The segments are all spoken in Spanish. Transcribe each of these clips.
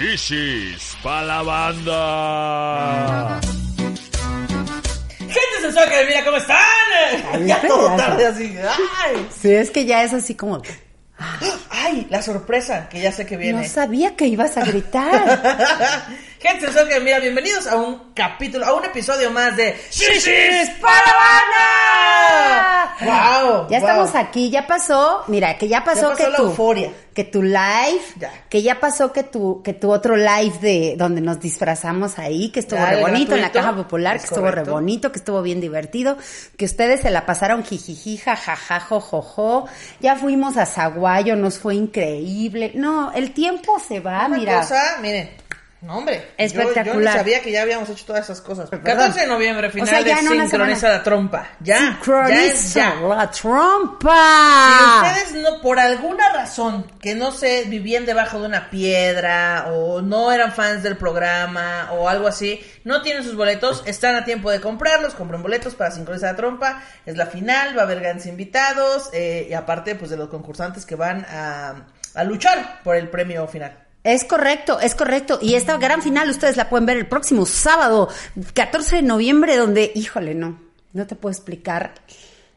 Shishis pa' la banda. Gente sensual que mira cómo están. ya todo tarde así. Ay. Sí, es que ya es así como... Ay, la sorpresa que ya sé que viene. No sabía que ibas a gritar. Gente sensual que mira, bienvenidos a un capítulo, a un episodio más de Shishis para banda. Wow. Ya wow. estamos aquí, ya pasó, mira, que ya pasó, Ya pasó que la tu euforia. que tu live, Ya. que ya pasó que tu que tu otro live de donde nos disfrazamos ahí, que estuvo Ya, re bonito en la caja popular, Es que estuvo re bonito, que estuvo bien divertido, que ustedes se la pasaron jijiji, jajaja, jojojo. Ya fuimos a Zaguayo, nos fue increíble. No, el tiempo se va, Una mira. cosa, miren. No, hombre. yo- Yo, Espectacular. ni sabía que ya habíamos hecho todas esas cosas. Perdón. 14 de noviembre, final O sea, ya de Sincroniza la trompa. Ya. Sincroniza ya. la trompa. Si ustedes no, por alguna razón, que no sé, vivían debajo de una piedra o no eran fans del programa o algo así, no tienen sus boletos, están a tiempo de comprarlos, compren boletos para sincronizar la trompa, es la final, va a haber grandes invitados eh, y aparte pues de los concursantes que van a, a luchar por el premio final. Es correcto, es correcto. Y esta gran final ustedes la pueden ver el próximo sábado, 14 de noviembre, donde, híjole, no, no te puedo explicar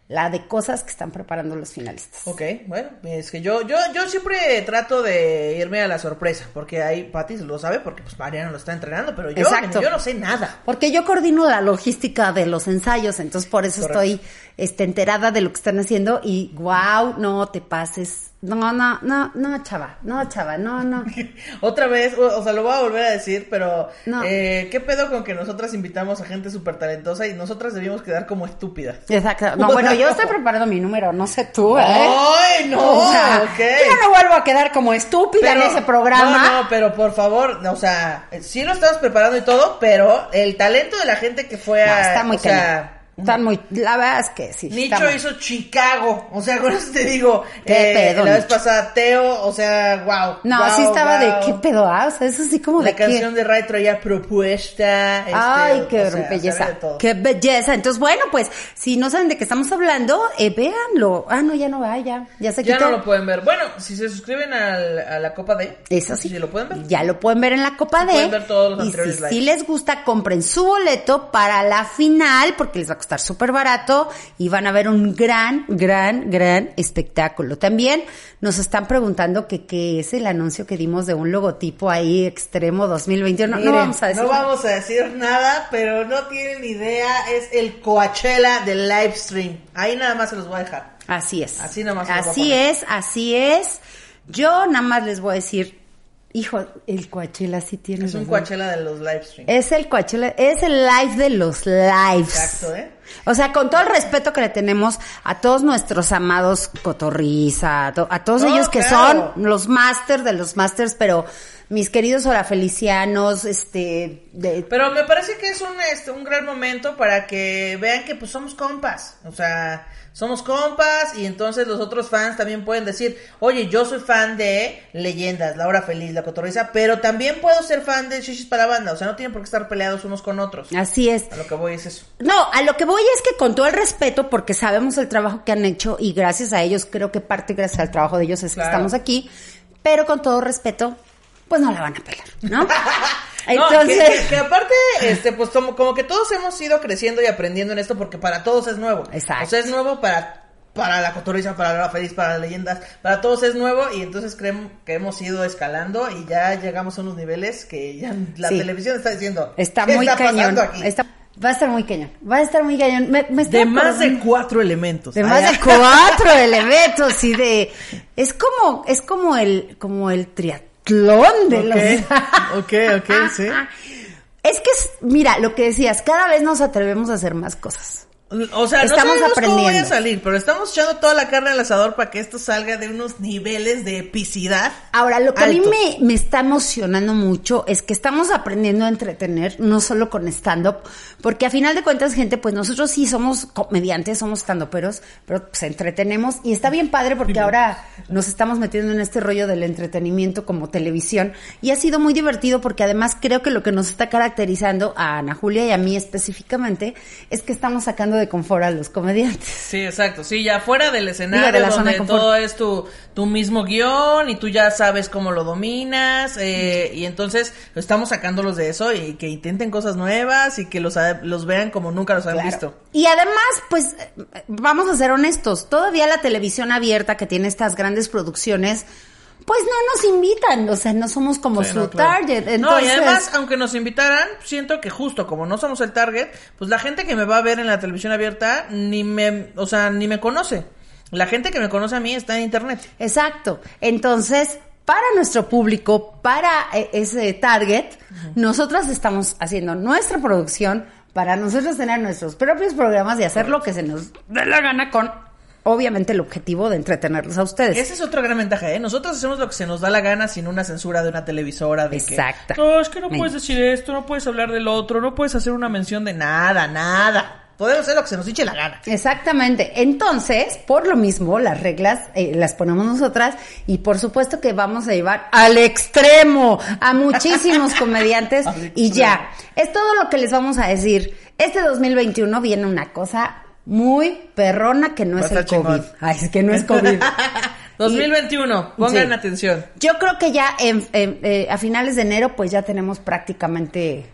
la de cosas que están preparando los finalistas. Ok, bueno, es que yo, yo, yo siempre trato de irme a la sorpresa, porque ahí Pati lo sabe, porque pues Mariana lo está entrenando, pero yo, Exacto. yo no sé nada. Porque yo coordino la logística de los ensayos, entonces por eso Correcto. estoy este, enterada de lo que están haciendo y wow, no te pases. No, no, no, no, chava, no, chava, no, no. Otra vez, o, o sea, lo voy a volver a decir, pero No. eh, ¿qué pedo con que nosotras invitamos a gente súper talentosa y nosotras debimos quedar como estúpidas? Exacto. No, bueno, yo estoy preparando mi número, no sé tú, ¿eh? ¡Ay, no! O sea, ok. Yo no vuelvo a quedar como estúpida en ese programa. No, no, pero por favor, o sea, sí lo estamos preparando y todo, pero el talento de la gente que fue No, a. está muy o sea. Están muy, la verdad es que sí. Nicho hizo Chicago, o sea, con eso te digo, Qué eh, pedo, la vez pasada Teo, o sea, wow. No, wow, sí estaba wow. de qué pedo, ah? O sea, eso sí como La de qué. canción de Ray traía propuesta. este, Ay, qué o sea, belleza. Qué belleza. Entonces, bueno, pues, si no saben de qué estamos hablando, eh, véanlo. Ah, no, ya no va, ya. Ya se Ya quitó. no lo pueden ver. Bueno, si se suscriben al- a la Copa D. Eso sí. Sí, lo pueden ver. Ya lo pueden ver en la Copa D. pueden ver todos los y anteriores si sí les gusta, compren su boleto para la final, porque les va a costar súper barato y van a ver un gran, gran, gran espectáculo. También nos están preguntando que qué es el anuncio que dimos de un logotipo ahí extremo 2021. No, vamos a decir. no vamos a decir nada, pero no tienen idea. Es el Coachella del live stream. Ahí nada más se los voy a dejar. Así es. Así nomás Así es, así es. Yo nada más les voy a decir, hijo, el Coachella sí tiene. Es un. Coachella de los live stream. Es el Coachella, es el live de los lives. Exacto, ¿eh? O sea, con todo el respeto que le tenemos a todos nuestros amados Cotorriza, a, to- a todos ellos que claro. son los masters de los masters, pero mis queridos orafelicianos, este, de, Pero me parece que es un, este, un gran momento para que vean que pues somos compas. O sea, somos compas y entonces los otros fans también pueden decir, oye, yo soy fan de Leyendas, La Hora Feliz, La Cotorriza, pero también puedo ser fan de Shishis para la Banda. O sea, no tienen por qué estar peleados unos con otros. así es. A lo que voy es eso. No, a lo que voy es que con todo el respeto, porque sabemos el trabajo que han hecho y gracias a ellos, creo que parte gracias al trabajo de ellos es Claro. que estamos aquí, pero con todo respeto, pues no la van a pelar, ¿no? No, que, que- que aparte, este, pues como, como que todos hemos ido creciendo y aprendiendo en esto porque para todos es nuevo. Exacto. O sea, es nuevo para, para la cotoriza, para la feliz, para las leyendas, para todos es nuevo y entonces creemos que hemos ido escalando y ya llegamos a unos niveles que ya la Sí. televisión está diciendo. está "¿Qué muy está cañón. aquí?". Está- va a estar muy cañón. Va a estar muy cañón. Me, me estoy De más de cuatro elementos. de más de cuatro elementos y de es como es como el como el triatlón de los Ok, ok, sí. Es que, es- mira, lo que decías, cada vez nos atrevemos a hacer más cosas. O sea, Estamos no sabemos cómo vaya a aprendiendo. salir, pero estamos echando toda la carne al asador para que esto salga de unos niveles de epicidad. Ahora, lo que a mí altos. me, me está emocionando mucho es que estamos aprendiendo a entretener, no solo con stand-up, porque a final de cuentas, gente, pues nosotros sí somos comediantes, somos stand-uperos, pero pues entretenemos y está bien padre porque ahora nos estamos metiendo en este rollo del entretenimiento como televisión y ha sido muy divertido porque además creo que lo que nos está caracterizando a Ana Julia y a mí específicamente es que estamos sacando de confort a los comediantes. Sí, exacto. Sí, ya fuera del escenario, de la zona donde de confort. todo es tu, tu mismo guion y tú ya sabes cómo lo dominas. eh, y entonces estamos sacándolos de eso y que intenten cosas nuevas y que los, los vean como nunca los han Claro. visto. Y además, pues, eh, vamos a ser honestos, todavía la televisión abierta que tiene estas grandes producciones, pues no nos invitan, o sea, no somos como Sí, su no, claro. target. No, Entonces, y además, aunque nos invitaran, siento que justo como no somos el target, pues la gente que me va a ver en la televisión abierta ni me, o sea, ni me conoce. La gente que me conoce a mí está en internet. exacto. Entonces, para nuestro público, para eh, ese target, nosotras estamos haciendo nuestra producción para nosotros tener nuestros propios programas y hacer lo que se nos dé la gana con, obviamente, el objetivo de entretenerlos a ustedes. Esa es otra gran ventaja, ¿eh? Nosotros hacemos lo que se nos da la gana sin una censura de una televisora de que... Exacto. No, es que no puedes decir esto, no puedes hablar del otro, no puedes hacer una mención de nada, nada. Podemos hacer lo que se nos eche la gana. Exactamente. Entonces, por lo mismo, las reglas eh, las ponemos nosotras y por supuesto que vamos a llevar al extremo a muchísimos comediantes y ya. Es todo lo que les vamos a decir. Este 2021 viene una cosa muy perrona que no Va es el chingón. COVID. Ay, es que no es COVID. 2021, pongan Sí. atención. Yo creo que ya en- en- eh, a finales de enero pues ya tenemos prácticamente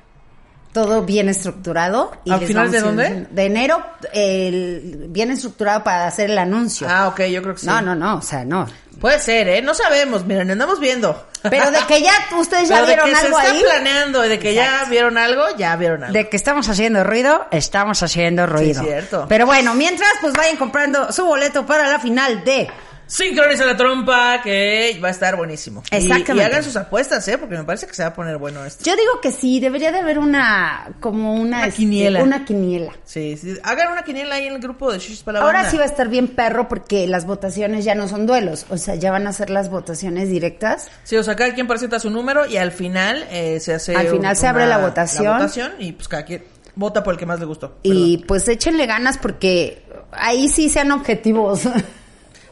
todo bien estructurado. ¿A les finales de a dónde? De enero, el- bien estructurado para hacer el anuncio. Ah, ok, yo creo que sí. No, no, no, o sea, no. Puede ser, ¿eh? No sabemos, miren, andamos viendo. Pero de que ya ustedes ya Pero de vieron que algo se está ahí. planeando y de que ya vieron algo, ya vieron algo. De que estamos haciendo ruido, estamos haciendo ruido. cierto. Pero bueno, mientras, pues vayan comprando su boleto para la final de Sincroniza la trompa, que va a estar buenísimo. Exactamente. Y, hagan sus apuestas, ¿eh? Porque me parece que se va a poner bueno esto. Yo digo que sí, debería de haber una, como una... Una este, quiniela. Una quiniela. Sí, sí. Hagan una quiniela ahí en el grupo de Shishis para la Ahora sí va a estar bien perro porque las votaciones ya no son duelos, o sea, ya van a ser las votaciones directas. Sí, o sea, cada quien presenta su número y al final eh, se hace. Al final se abre la votación. La votación y pues cada quien vota por el que más le gustó. Y pues échenle ganas porque ahí sí sean objetivos.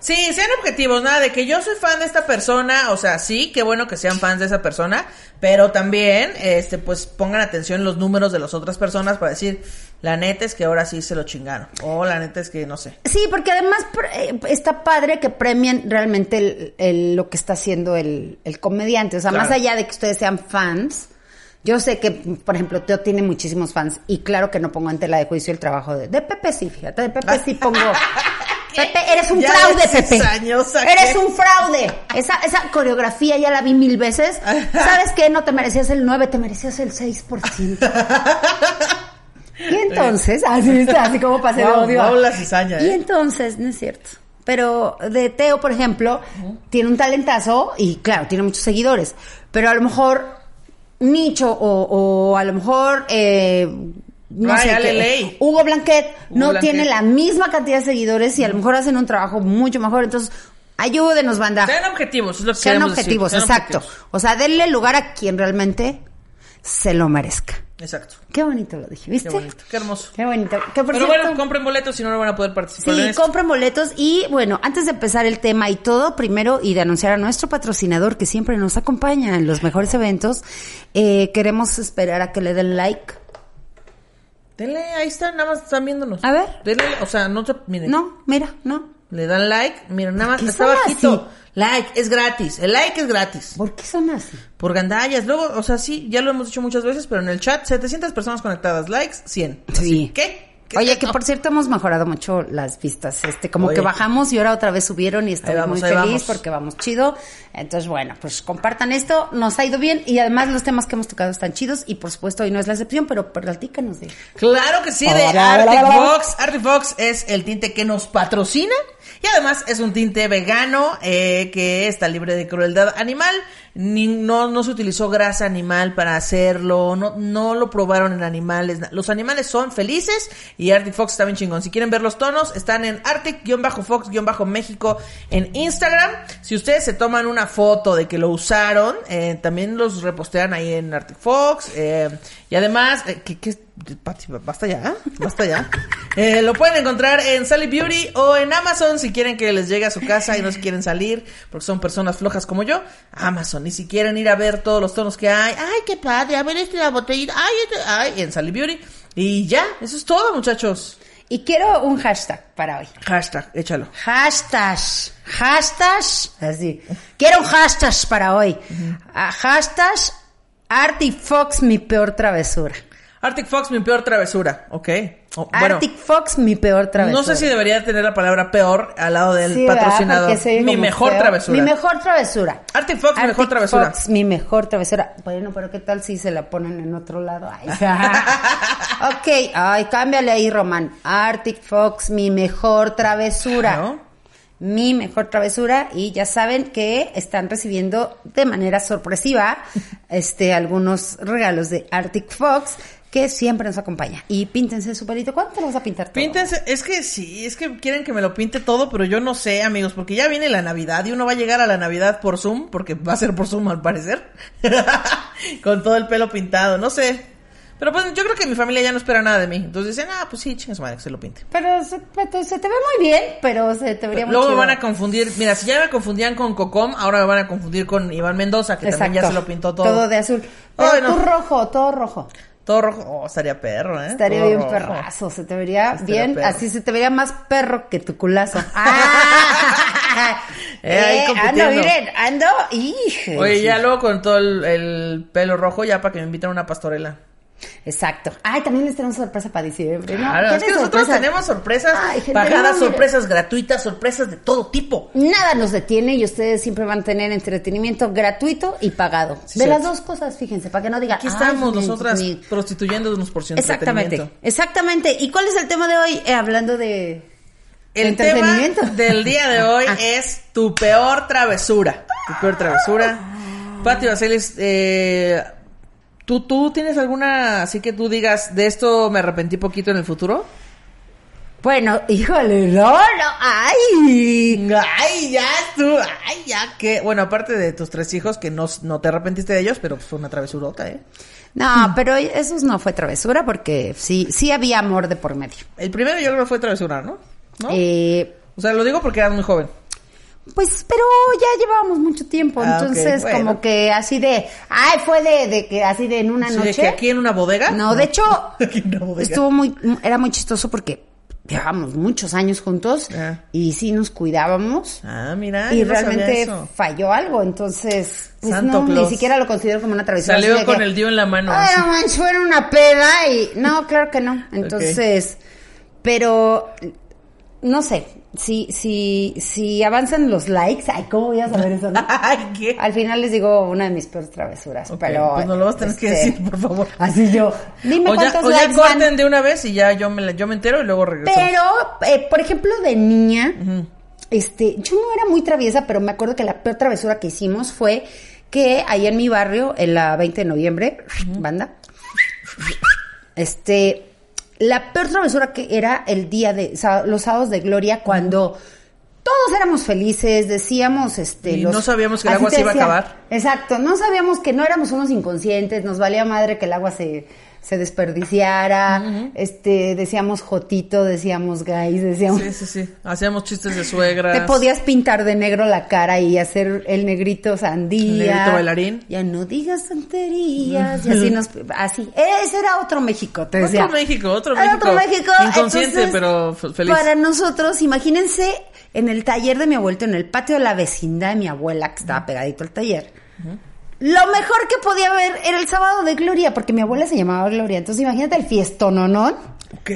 Sí, sean objetivos, nada de que yo soy fan de esta persona, o sea, sí, qué bueno que sean fans de esa persona, pero también, este, pues pongan atención los números de las otras personas para decir, la neta es que ahora sí se lo chingaron, o la neta es que no sé. Sí, porque además eh, está padre que premien realmente el- el- lo que está haciendo el, el comediante. O sea, Claro. más allá de que ustedes sean fans, yo sé que, por ejemplo, Teo tiene muchísimos fans y claro que no pongo en tela de juicio el trabajo de, de Pepe sí, fíjate, de Pepe sí pongo... Pepe, eres un Ya fraude, de Pepe. cizañosa Eres un fraude. Esa, esa coreografía ya la vi mil veces. ¿Sabes qué? No te merecías el 9, te merecías el 6%. Y entonces, así así como pasé de Guau, odio. la cizaña, Y ¿eh? entonces, no es cierto. Pero de Teo, por ejemplo, tiene un talentazo y claro, tiene muchos seguidores. Pero a lo mejor Nicho o, o a lo mejor eh, no Ay, sé Ale qué, Ley. Hugo Blanquet Hugo no Blanquet. tiene la misma cantidad de seguidores y a lo mejor hacen un trabajo mucho mejor. Entonces, ayúdenos, banda. Sean objetivos, es lo que Sean decir, objetivos, exacto. objetivos. O sea, denle lugar a quien realmente se lo merezca. Exacto. Qué bonito lo dije, ¿viste? Qué bonito, qué hermoso. Qué bonito. Que por Pero cierto- bueno, compren boletos si no, no van a poder participar en Sí, esto. compren boletos y bueno, antes de empezar el tema y todo, primero y de anunciar a nuestro patrocinador que siempre nos acompaña en los mejores eventos, eh, queremos esperar a que le den like. Denle, ahí están, nada más están viéndonos. A ver. Denle, o sea, no te, miren. No, mira, no. Le dan like, miren, nada más, está bajito. así? Like, es gratis. El like es gratis. ¿Por qué son así? Por gandallas. Luego, o sea, sí, ya lo hemos dicho muchas veces, pero en el chat, 700 personas conectadas. Likes, 100. Sí. Así, ¿Qué? ¿Qué Oye, que por cierto hemos mejorado mucho las vistas, este, como Oye. que bajamos y ahora otra vez subieron y estoy vamos, muy feliz vamos. porque vamos chido. Entonces, bueno, pues compartan esto, nos ha ido bien y además los temas que hemos tocado están chidos y por supuesto hoy no es la excepción, pero platícanos de Claro que sí, de Arctic. Fox. Arctic Fox es el tinte que nos patrocina Y además es un tinte vegano eh, que está libre de crueldad animal. Ni- no, no se utilizó grasa animal para hacerlo. No, no lo probaron en animales. Los animales son felices y Arctic Fox está bien chingón. Si quieren ver los tonos, están en Arctic-Fox-México en Instagram. Si ustedes se toman una foto de que lo usaron, eh, también los repostean ahí en Arctic Fox. eh, y además, eh, ¿qué, qué? Pati, basta ya, ¿eh? basta ya. Eh, lo pueden encontrar en Sally Beauty o en Amazon si quieren que les llegue a su casa y no se quieren salir porque son personas flojas como yo. Amazon. Y si quieren ir a ver todos los tonos que hay, ay, qué padre, a ver este la botellita, ay, este, ay, en Sally Beauty. Y ya, eso es todo, muchachos. Y quiero un hashtag para hoy. Hashtag, échalo. Hashtag. Hashtag. Así. Quiero un hashtag para hoy. Ah, hashtag Arctic Fox, mi peor travesura. Arctic Fox, mi peor travesura, ok. Oh, bueno, Arctic Fox, mi peor travesura. no sé si debería tener la palabra peor al lado del patrocinador. Mi mejor travesura. Mi mejor travesura. Arctic Fox, mi mejor Arctic travesura. Fox, mi mejor travesura. Bueno, pero ¿qué tal si se la ponen en otro lado? Ay. ok, ay, cámbiale ahí, Román. Arctic Fox, mi mejor travesura. Claro. Mi mejor travesura. Y ya saben que están recibiendo de manera sorpresiva este algunos regalos de Arctic Fox que siempre nos acompaña. Y píntense su pelito. ¿Cuánto lo vas a pintar todo? Píntense, es que sí, es que quieren que me lo pinte todo, pero yo no sé, amigos, porque ya viene la Navidad y uno va a llegar a la Navidad por Zoom, porque va a ser por Zoom al parecer, con todo el pelo pintado, no sé. Pero pues yo creo que mi familia ya no espera nada de mí, entonces dicen, ah, pues sí, chingas madre, que se lo pinte. Pero se, pero se te ve muy bien, pero se te vería muy Luego me van a confundir, mira, si ya me confundían con Cocom, ahora me van a confundir con Iván Mendoza, que también ya se lo pintó todo. Todo de azul. Pero Ay, no. tú rojo, todo rojo. Todo rojo, oh, estaría perro, ¿eh? Estaría Todo bien rojo. perrazo, se te vería Estaría bien, perro. así se te vería más perro que tu culazo. ¡Ah! Eh, ahí ando, miren, ando, hijo. Oye, ya luego con todo el, el pelo rojo, ya para que me inviten a una pastorela. Exacto. Ay, también les tenemos sorpresa para diciembre, ¿no? Claro, es que ¿Tienes nosotros sorpresa? tenemos sorpresas Ay, gente, pagadas, no, sorpresas gratuitas, sorpresas de todo tipo. Nada nos detiene y ustedes siempre van a tener entretenimiento gratuito y pagado. Sí, de las dos cosas, fíjense, para que no digan. Aquí "Ay, estamos nosotras mi- prostituyéndonos por su Exactamente, entretenimiento. exactamente. ¿Y cuál es el tema de hoy? Eh, hablando de El tema entretenimiento. del día de hoy Ah. es tu peor travesura. Tu peor travesura. Pati Vaselis, eh, ¿tú, ¿tú tienes alguna así que tú digas, de esto me arrepentí poquito en el futuro? Bueno, híjole, no, no, ay. Ay, ya tú, ay, ya que. Bueno, aparte de tus tres hijos, que no, no te arrepentiste de ellos, pero pues, fue una travesurota, ¿eh? No, pero eso no fue travesura porque sí, sí había amor de por medio. El primero yo creo que fue travesura, ¿no? ¿No? Eh, O sea, lo digo porque eras muy joven. Pues, pero ya llevábamos mucho tiempo, Ah, entonces bueno. como que así de, ay, fue de, de que así de en una Sí, de noche. que aquí en una bodega. No, de hecho, Aquí en una bodega. estuvo muy, era muy chistoso porque llevábamos muchos años juntos Ah. y sí nos cuidábamos. Ah, mira. y no realmente eso. falló algo, entonces pues Santo no, ni siquiera lo considero como una travesura. Salió con que, el dio en la mano. Ay, no manches, fue en una peda y... No, claro que no. Entonces, pero... No sé, si, si, si avanzan los likes, ay, ¿cómo voy a saber eso? no? Ay, ¿qué? Al final les digo una de mis peores travesuras, pero... pues no lo vas a tener que este, decir, por favor. Así yo. Dime O ya, cuántos o ya likes van. corten de una vez y ya yo me, yo me entero y luego regreso. Pero, eh, por ejemplo, de niña, este, yo no era muy traviesa, pero me acuerdo que la peor travesura que hicimos fue que ahí en mi barrio, en la 20 de noviembre, banda, este, la peor travesura que era el día de, los sábados de gloria, cuando todos éramos felices, decíamos, este, Y no sabíamos que el agua se iba a acabar. Exacto, no sabíamos que no éramos unos inconscientes, nos valía madre que el agua se, se desperdiciara, este, decíamos jotito, decíamos gays, decíamos... Sí, sí, sí. Hacíamos chistes de suegras. Te podías pintar de negro la cara y hacer el negrito sandía. El negrito bailarín. Ya no digas tonterías. Y así nos, así. Ese era otro México, te Otro decía. México, otro Era México. otro México. Inconsciente, Entonces, pero feliz. Para nosotros, imagínense en el taller de mi abuelito, en el patio de la vecindad de mi abuela, que estaba pegadito al taller. Lo mejor que podía haber era el sábado de Gloria, porque mi abuela se llamaba Gloria. Entonces, imagínate el fiestononón Ok.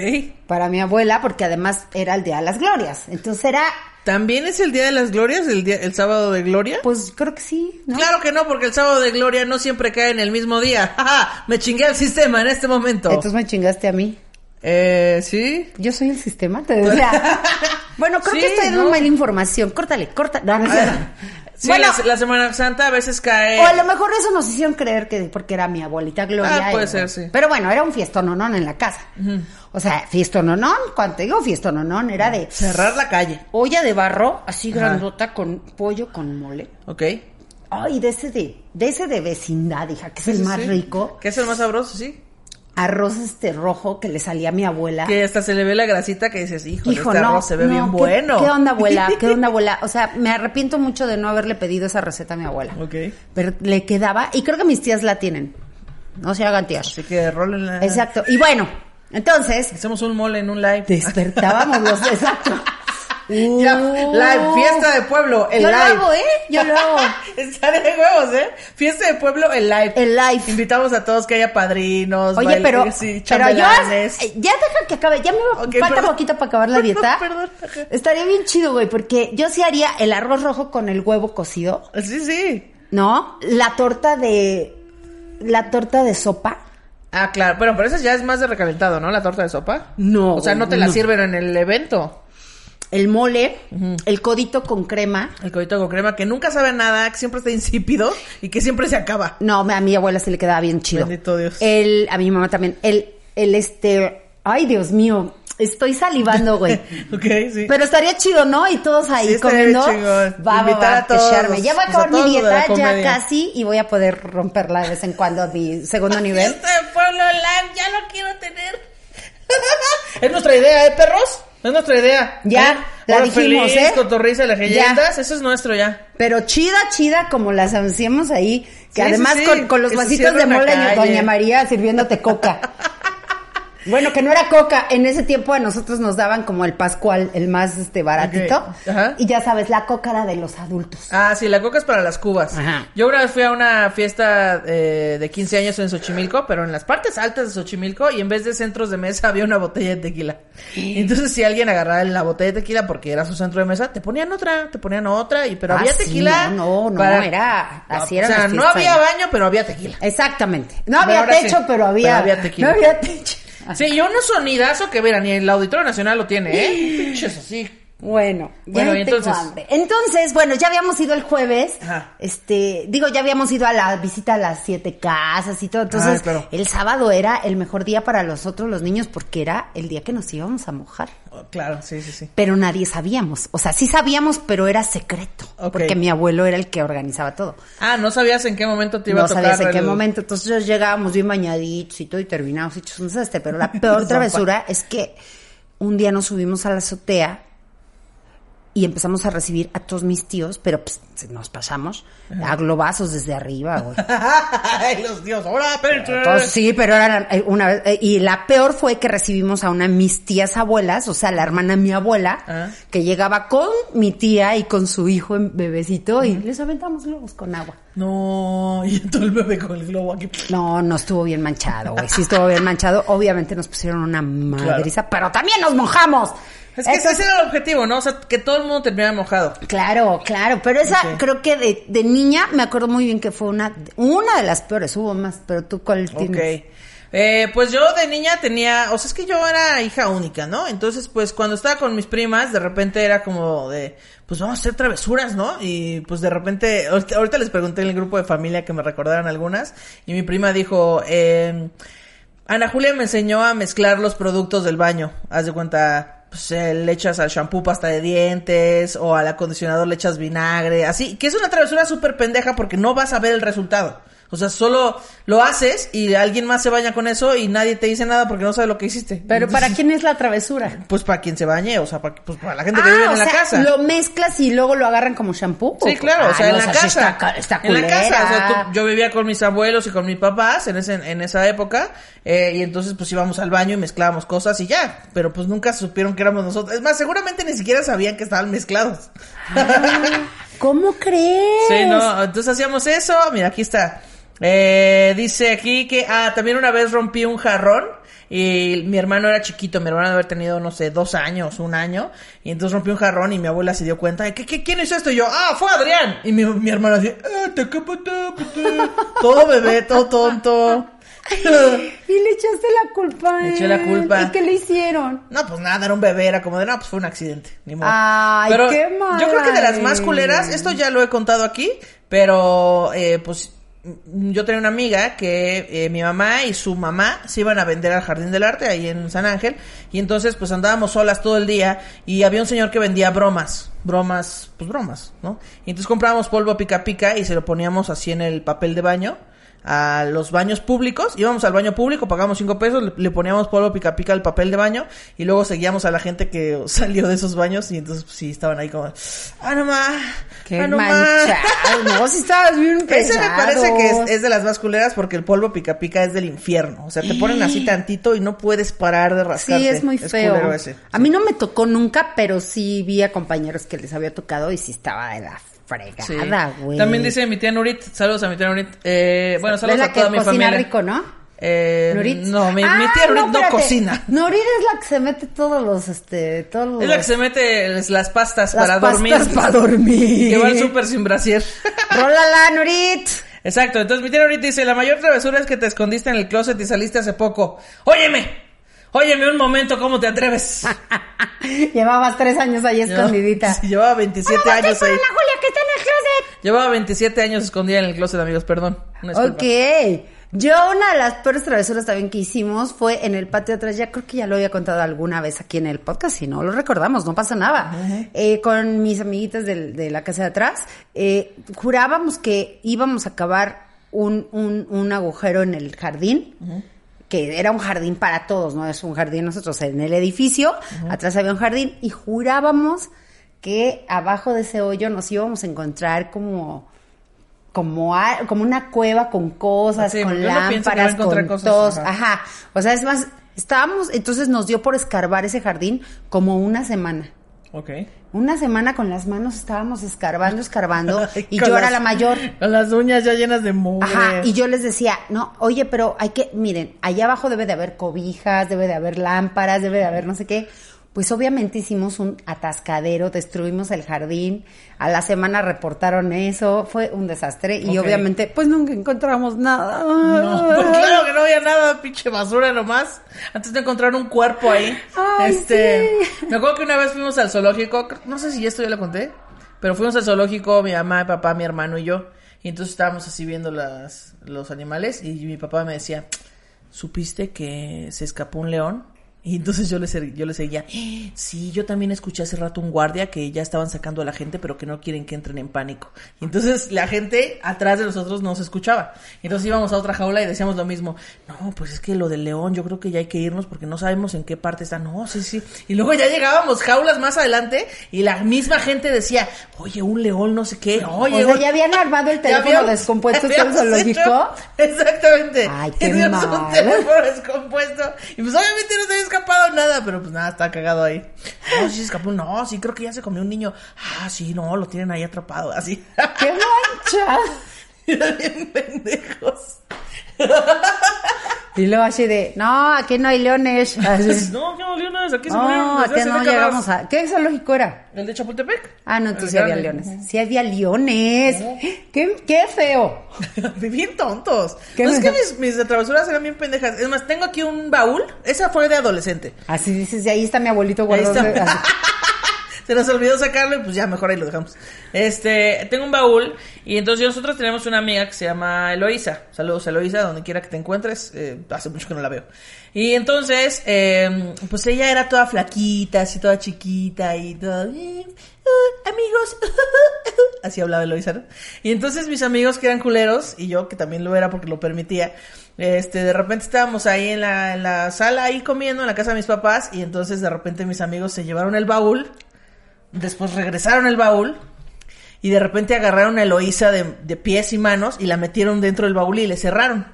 para mi abuela, porque además era el día de las glorias. Entonces era, ¿También es el Día de las Glorias, el, día, el sábado de Gloria? pues creo que sí, ¿no? Claro que no, porque el sábado de Gloria no siempre cae en el mismo día. ¡Ja, Me chingué al sistema en este momento. Entonces me chingaste a mí. Eh, ¿sí? Yo soy el sistema, te decía. Bueno, creo Sí, que estoy dando ¿no? mala información. Córtale. No, no cierto. Sí, bueno, la, la Semana Santa a veces cae. o a lo mejor eso nos hicieron creer que porque era mi abuelita Gloria. Ah, puede y- ser, sí. Pero bueno, era un fiestononón en la casa. O sea, fiestononón, cuando te digo fiestononón, era de Cerrar la calle. olla de barro, así Ajá. grandota, con pollo con mole. Ok. Ay, de ese de, de ese de vecindad, hija, que es el más rico. ¿Qué es el más sabroso? Sí. Arroz este rojo que le salía a mi abuela. Que hasta se le ve la grasita que dices, hijo, Hijo, este no, arroz se ve no, bien ¿qué- bueno. ¿Qué onda, abuela? ¿Qué onda, abuela? O sea, me arrepiento mucho de no haberle pedido esa receta a mi abuela. Ok. Pero le quedaba, y creo que mis tías la tienen. No se hagan tías. Así que rólenla. Exacto. Y bueno, entonces, Hacemos un mole en un live. despertábamos los. Exacto. Ya, live, fiesta de pueblo, el Yo lo live. hago, ¿eh? Yo lo hago. Está de huevos, ¿eh? Fiesta de pueblo, el live. El live. Invitamos a todos que haya padrinos. Oye, pero, sí, pero yo, eh, ya deja que acabe, ya me falta perdón. poquito para acabar la dieta. Perdón. Estaría bien chido, güey, porque yo sí haría el arroz rojo con el huevo cocido, Sí, sí. ¿no? La torta de, la torta de sopa. Ah, claro. Pero, pero eso ya es más de recalentado, ¿no? La torta de sopa. No, O sea, no te la no. sirven en el evento. El mole, el codito con crema. El codito con crema que nunca sabe nada, que siempre está insípido y que siempre se acaba. No, a mi abuela se le quedaba bien chido. Bendito Dios. El, a mi mamá también. El, el este, ay Dios mío, estoy salivando, güey. ok, sí. Pero estaría chido, ¿no? Y todos ahí Sí, comiendo. chingón. Va, va, va, a todos Ya va a pues, a acabar mi dieta, ya casi, y voy a poder romperla de vez en cuando a mi segundo nivel. Fiesta de pueblo live, ya lo quiero tener. es nuestra idea, ¿eh, perros? Es nuestra idea. Ya, ¿Eh? la Hora dijimos, feliz, ¿eh? Cotorriza las leyendas, eso es nuestro ya. Pero chida, chida, como las hacíamos ahí. Que Sí, además sí, sí. Con, con los vasitos de mole. Doña María sirviéndote coca. Bueno, que no era coca, en ese tiempo a nosotros nos daban como el pascual, el más este baratito. Ajá. Y ya sabes, la coca era de los adultos. Ah, sí, la coca es para las cubas. Ajá. Yo una vez fui a una fiesta eh, de 15 años en Xochimilco, pero en las partes altas de Xochimilco, y en vez de centros de mesa había una botella de tequila. Entonces, si alguien agarraba la botella de tequila porque era su centro de mesa, te ponían otra, te ponían otra, y pero Ah, había sí, tequila. no, no, no, era- así O eran sea, no había baño, pero había tequila. Exactamente. No había techo, sí, pero había. pero había tequila. No había techo. Sí, y un sonidazo que, mira, ni el Auditorio Nacional lo tiene, ¿eh? Pinches así. Bueno, ya Bueno, tengo entonces- hambre. Entonces, bueno, ya habíamos ido el jueves. Ajá. Este, digo, ya habíamos ido a la visita a las siete casas y todo. Entonces, el sábado era el mejor día para nosotros los niños porque era el día que nos íbamos a mojar. Claro, sí, sí, sí. Pero nadie sabíamos. O sea, sí sabíamos, pero era secreto. Porque mi abuelo era el que organizaba todo. Ah, ¿no sabías en qué momento te iba No a tocar? sabías en qué momento. Entonces llegábamos bien bañaditos y todo y terminamos hechos un desastre. Pero la peor travesura es que un día nos subimos a la azotea y empezamos a recibir a todos mis tíos, pero pues, nos pasamos a globazos desde arriba, güey. Ay, los ahora, espérense. Todos, sí, pero eran eh, una vez. eh, y la peor fue que recibimos a una de mis tías abuelas, o sea, la hermana de mi abuela, Ah. que llegaba con mi tía y con su hijo en bebecito y les aventamos globos con agua. No, y todo el bebé con el globo aquí. No, no estuvo bien manchado, güey. Sí estuvo bien manchado. Obviamente nos pusieron una madriza, pero también nos mojamos. Es que ese era el objetivo, ¿no? O sea, que todo el mundo terminara mojado. Claro, claro, pero esa creo que de, de niña me acuerdo muy bien que fue una una de las peores, hubo más, pero tú cuál tienes? Ok. Eh, pues yo de niña tenía, o sea, es que yo era hija única, ¿no? Entonces, pues cuando estaba con mis primas, de repente era como de, pues vamos a hacer travesuras, ¿no? Y pues de repente, ahorita, ahorita les pregunté en el grupo de familia que me recordaran algunas, y mi prima dijo, eh, Ana Julia me enseñó a mezclar los productos del baño. Haz de cuenta, pues eh, le echas al shampoo pasta de dientes o al acondicionador le echas vinagre, así, que es una travesura súper pendeja porque no vas a ver el resultado. O sea, solo lo haces y alguien más se baña con eso y nadie te dice nada porque no sabe lo que hiciste. Pero Entonces, ¿para quién es la travesura? Pues para quien se bañe, o sea, para, pues para la gente que vive Ah, o en la casa. lo mezclas y luego lo agarran como shampoo. Sí, claro, o Ah, sea, en no, la casa. Está, está en la casa, o sea, culera. tú- yo vivía con mis abuelos y con mis papás en ese, en esa época, eh, y entonces pues íbamos al baño y mezclábamos cosas y ya, pero pues nunca supieron que éramos nosotros. Es más, seguramente ni siquiera sabían que estaban mezclados. ¿Cómo crees? Sí, no, entonces hacíamos eso, mira, aquí está. Eh, dice aquí que, ah, también una vez rompí un jarrón y mi hermano era chiquito, mi hermano debe haber tenido, no sé, dos años, un año, y entonces rompí un jarrón y mi abuela se dio cuenta de que, ¿qué, quién hizo esto? Y yo, ah, fue Adrián. Y mi, mi hermano así, "Ah, te capata, pata". todo bebé, todo tonto. Y le echaste la culpa. Le eché la culpa. ¿Y qué le hicieron? No, pues nada, era un bebé, era como de, no, pues fue un accidente, ni modo. Ay, pero qué mal. yo creo que de las más culeras, esto ya lo he contado aquí, pero eh, pues yo tenía una amiga que eh, mi mamá y su mamá se iban a vender al Jardín del Arte ahí en San Ángel y entonces pues andábamos solas todo el día y había un señor que vendía bromas, bromas, pues bromas, ¿no? Y entonces comprábamos polvo pica pica y se lo poníamos así en el papel de baño a los baños públicos, íbamos al baño público, pagamos cinco pesos, le, le poníamos polvo pica pica al papel de baño y luego seguíamos a la gente que salió de esos baños y entonces pues, sí estaban ahí como, ah no más, Qué ah, no ma". manchado. No, si estabas bien Ese me parece que es, es de las más culeras porque el polvo pica pica es del infierno, o sea, te ponen así tantito y no puedes parar de rascarte. Sí, es muy feo. ese. A mí no me tocó nunca, pero sí vi a compañeros que les había tocado y sí estaba de la. Fregada, güey. También dice mi tía Nurit, saludos a mi tía Nurit. Eh, bueno, saludos la a que toda mi cocina familia. rico, ¿no? Eh, Nurit. No, mi, mi Ah, tía Nurit no, cocina. Nurit es la que se mete todos los, este, todos los... Es la que se mete las- pastas las para pastas dormir. para dormir. Que va al súper sin brasier. Rólala, Nurit. Exacto, entonces mi tía ahorita dice, la mayor travesura es que te escondiste en el closet y saliste hace poco. Óyeme, óyeme un momento, ¿cómo te atreves? Llevabas tres años ahí escondidita. Sí, llevaba 27 Vamos, años ahí. la Julia que está en el closet. Llevaba 27 años escondida en el closet, amigos, perdón. Una. Ok. Yo una de las peores travesuras también que hicimos fue en el patio de atrás. Ya creo que ya lo había contado alguna vez aquí en el podcast. Si no lo recordamos, no pasa nada. Eh, con mis amiguitas de, la casa de atrás, eh, jurábamos que íbamos a cavar un, un, un agujero en el jardín. Que era un jardín para todos, no es un jardín nosotros. En el edificio, atrás había un jardín y jurábamos que abajo de ese hoyo nos íbamos a encontrar como como, a- como una cueva con cosas, Sí, con lámparas, con cosas, tos, ajá. ajá. O sea, es más, estábamos, entonces nos dio por escarbar ese jardín como una semana. Ok. Una semana con las manos estábamos escarbando, escarbando, y yo era la mayor. Con las uñas ya llenas de mugre. Ajá, y yo les decía, no, oye, pero hay que, miren, allá abajo debe de haber cobijas, debe de haber lámparas, debe de haber no sé qué. Pues obviamente hicimos un atascadero, destruimos el jardín, a la semana reportaron eso, fue un desastre y obviamente pues nunca encontramos nada. No, pues claro que no había nada, pinche basura nomás. Antes de encontrar un cuerpo ahí. Ay, este, me acuerdo que una vez fuimos al zoológico, no sé si esto ya lo conté, pero fuimos al zoológico, mi mamá, mi papá, mi hermano y yo, y entonces estábamos así viendo las, los animales y mi papá me decía, ¿supiste que se escapó un león? Y entonces yo le, yo le seguía, "Eh, sí, yo también escuché hace rato un guardia que ya estaban sacando a la gente, pero que no quieren que entren en pánico. Y entonces la gente atrás de nosotros no se escuchaba. Y entonces íbamos a otra jaula y decíamos lo mismo, no, pues es que lo del león, yo creo que ya hay que irnos porque no sabemos en qué parte está. No, sí, sí. Y luego ya llegábamos jaulas más adelante y la misma gente decía, oye, un león, no sé qué, oye, o sea, ya habían armado el teléfono descompuesto habíamos zoológico. Exactamente. Ay, qué Teníamos un mal. teléfono descompuesto. Y pues obviamente no se había escapado nada, pero pues nada, está cagado ahí. No, sí se escapó, no, sí creo que ya se comió un niño. Ah, sí, no, lo tienen ahí atrapado, así. ¡Qué mancha! Bien pendejos. Y luego así de, no, aquí no hay leones. Así. No, qué leones, aquí se No, aquí no décadas. llegamos a... ¿Qué zoológico era? ¿El de Chapultepec? Ah, no, entonces sí había leones. Sí había leones. ¡Qué, qué feo! bien tontos. ¿Qué No, es que mis, mis travesuras eran bien pendejas. Es más, tengo aquí un baúl. Esa fue de adolescente. Así dices, y ahí está mi abuelito Ahí guardado. está. Se nos olvidó sacarlo y pues ya mejor ahí lo dejamos. Este, tengo un baúl y entonces nosotros tenemos una amiga que se llama Eloisa. Saludos Eloisa, donde quiera que te encuentres. Eh, hace mucho que no la veo. Y entonces, eh, pues ella era toda flaquita, así toda chiquita y toda... "Eh, uh, amigos, así hablaba Eloisa, ¿no? Y entonces mis amigos que eran culeros y yo que también lo era porque lo permitía, este, de repente estábamos ahí en la, en la sala ahí comiendo en la casa de mis papás y entonces de repente mis amigos se llevaron el baúl Después regresaron el baúl y de repente agarraron a Eloísa de, de pies y manos y la metieron dentro del baúl y le cerraron.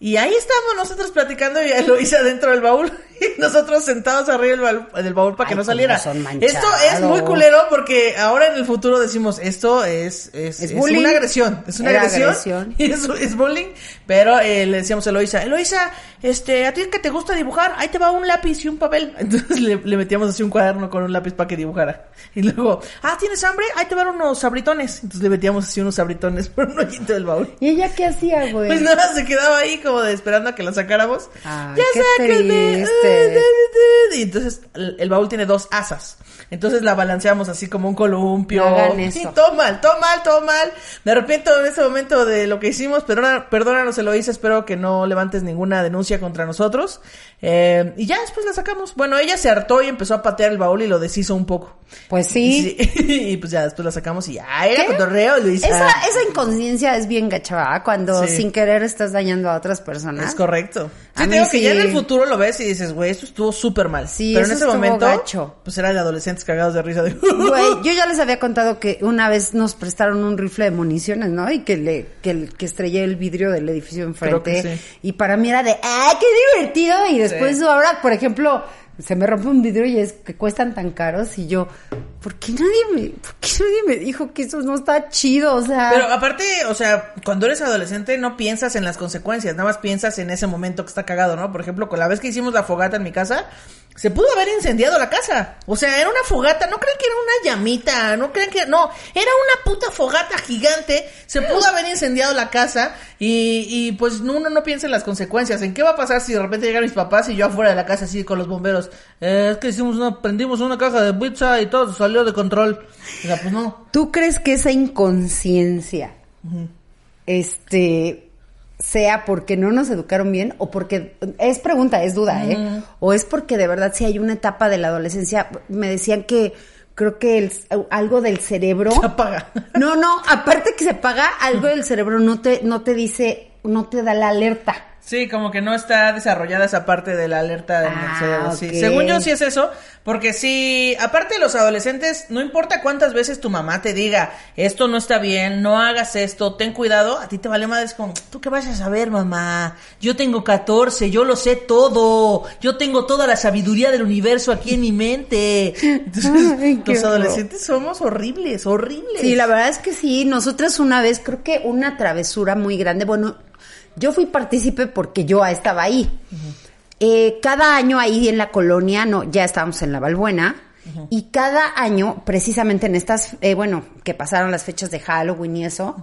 Y ahí estábamos nosotros platicando y a Eloísa dentro del baúl. y nosotros sentados arriba del baúl, del baúl para que Ay, no saliera. Esto es muy culero porque ahora en el futuro decimos, esto es, es, Es es bullying. una agresión, es una agresión, agresión. y es, es bullying, pero eh, le decíamos a Eloisa, Eloisa, este, a ti que te gusta dibujar, ahí te va un lápiz y un papel. Entonces le, le metíamos así un cuaderno con un lápiz para que dibujara. Y luego, ah, ¿tienes hambre? Ahí te van unos sabritones. Entonces le metíamos así unos sabritones por un hoyito del baúl. ¿Y ella qué hacía, güey? Pues nada, se quedaba ahí como de esperando a que la sacáramos. Ay, ya qué sáquenme. triste. Y entonces el, el baúl tiene dos asas. Entonces la balanceamos así como un columpio. Hagan eso. Y todo mal, todo mal, todo mal. Me arrepiento en este momento de lo que hicimos. Perdona, perdónanos, Eloísa. Espero que no levantes ninguna denuncia contra nosotros. Eh, y ya después la sacamos. Bueno, ella se hartó y empezó a patear el baúl y lo deshizo un poco. Pues sí. Sí. y pues ya después la sacamos y ya era cotorreo, Luisa. Esa, esa inconsciencia es bien gacha, ¿verdad? Cuando Sí. sin querer estás dañando a otras personas. Es correcto. Sí, digo que ya sí. en el futuro lo ves y dices, güey, esto estuvo súper mal. Sí, Pero en ese momento, gacho. pues era de adolescentes cagados de risa. De... Güey, yo ya les había contado que una vez nos prestaron un rifle de municiones, ¿no? Y que le que, que estrellé el vidrio del edificio enfrente. sí. Y para mí era de, ¡ah, qué divertido! Y después Sí. ahora, por ejemplo, se me rompe un vidrio y es que cuestan tan caros y yo, ¿por qué nadie me, por qué nadie me dijo que eso no está chido? O sea, Pero aparte, o sea, cuando eres adolescente no piensas en las consecuencias, nada más piensas en ese momento que está cagado, ¿no? Por ejemplo, con la vez que hicimos la fogata en mi casa, se pudo haber incendiado la casa. O sea, era una fogata, no creen que era una llamita, no creen que, no, era una puta fogata gigante, se pudo haber incendiado la casa y, y pues uno no piensa en las consecuencias, en qué va a pasar si de repente llegan mis papás y yo afuera de la casa así con los bomberos, eh, es que hicimos una, prendimos una caja de pizza y todo salió de control. O sea, pues no. ¿tú crees que esa inconsciencia, este, sea porque no nos educaron bien o porque es pregunta, es duda, ¿eh? O es porque de verdad si hay una etapa de la adolescencia, me decían que creo que el- algo del cerebro Se apaga. No, no, aparte que se paga algo del cerebro no te no te dice, no te da la alerta. Sí, como que no está desarrollada esa parte de la alerta del Ah, cerebro. Sí. Según yo sí es eso, porque si, aparte de los adolescentes, no importa cuántas veces tu mamá te diga, esto no está bien, no hagas esto, ten cuidado, a ti te vale más como, tú qué vas a saber, mamá, yo tengo 14, yo lo sé todo, yo tengo toda la sabiduría del universo aquí en mi mente. Entonces, Ay, los horror. adolescentes somos horribles, horribles. Sí, la verdad es que sí. Nosotras una vez, creo que una travesura muy grande. Bueno, yo fui partícipe porque yo estaba ahí. Eh, cada año ahí en la colonia, no, ya estábamos en la Balbuena. Y cada año, precisamente en estas, eh, bueno, que pasaron las fechas de Halloween y eso,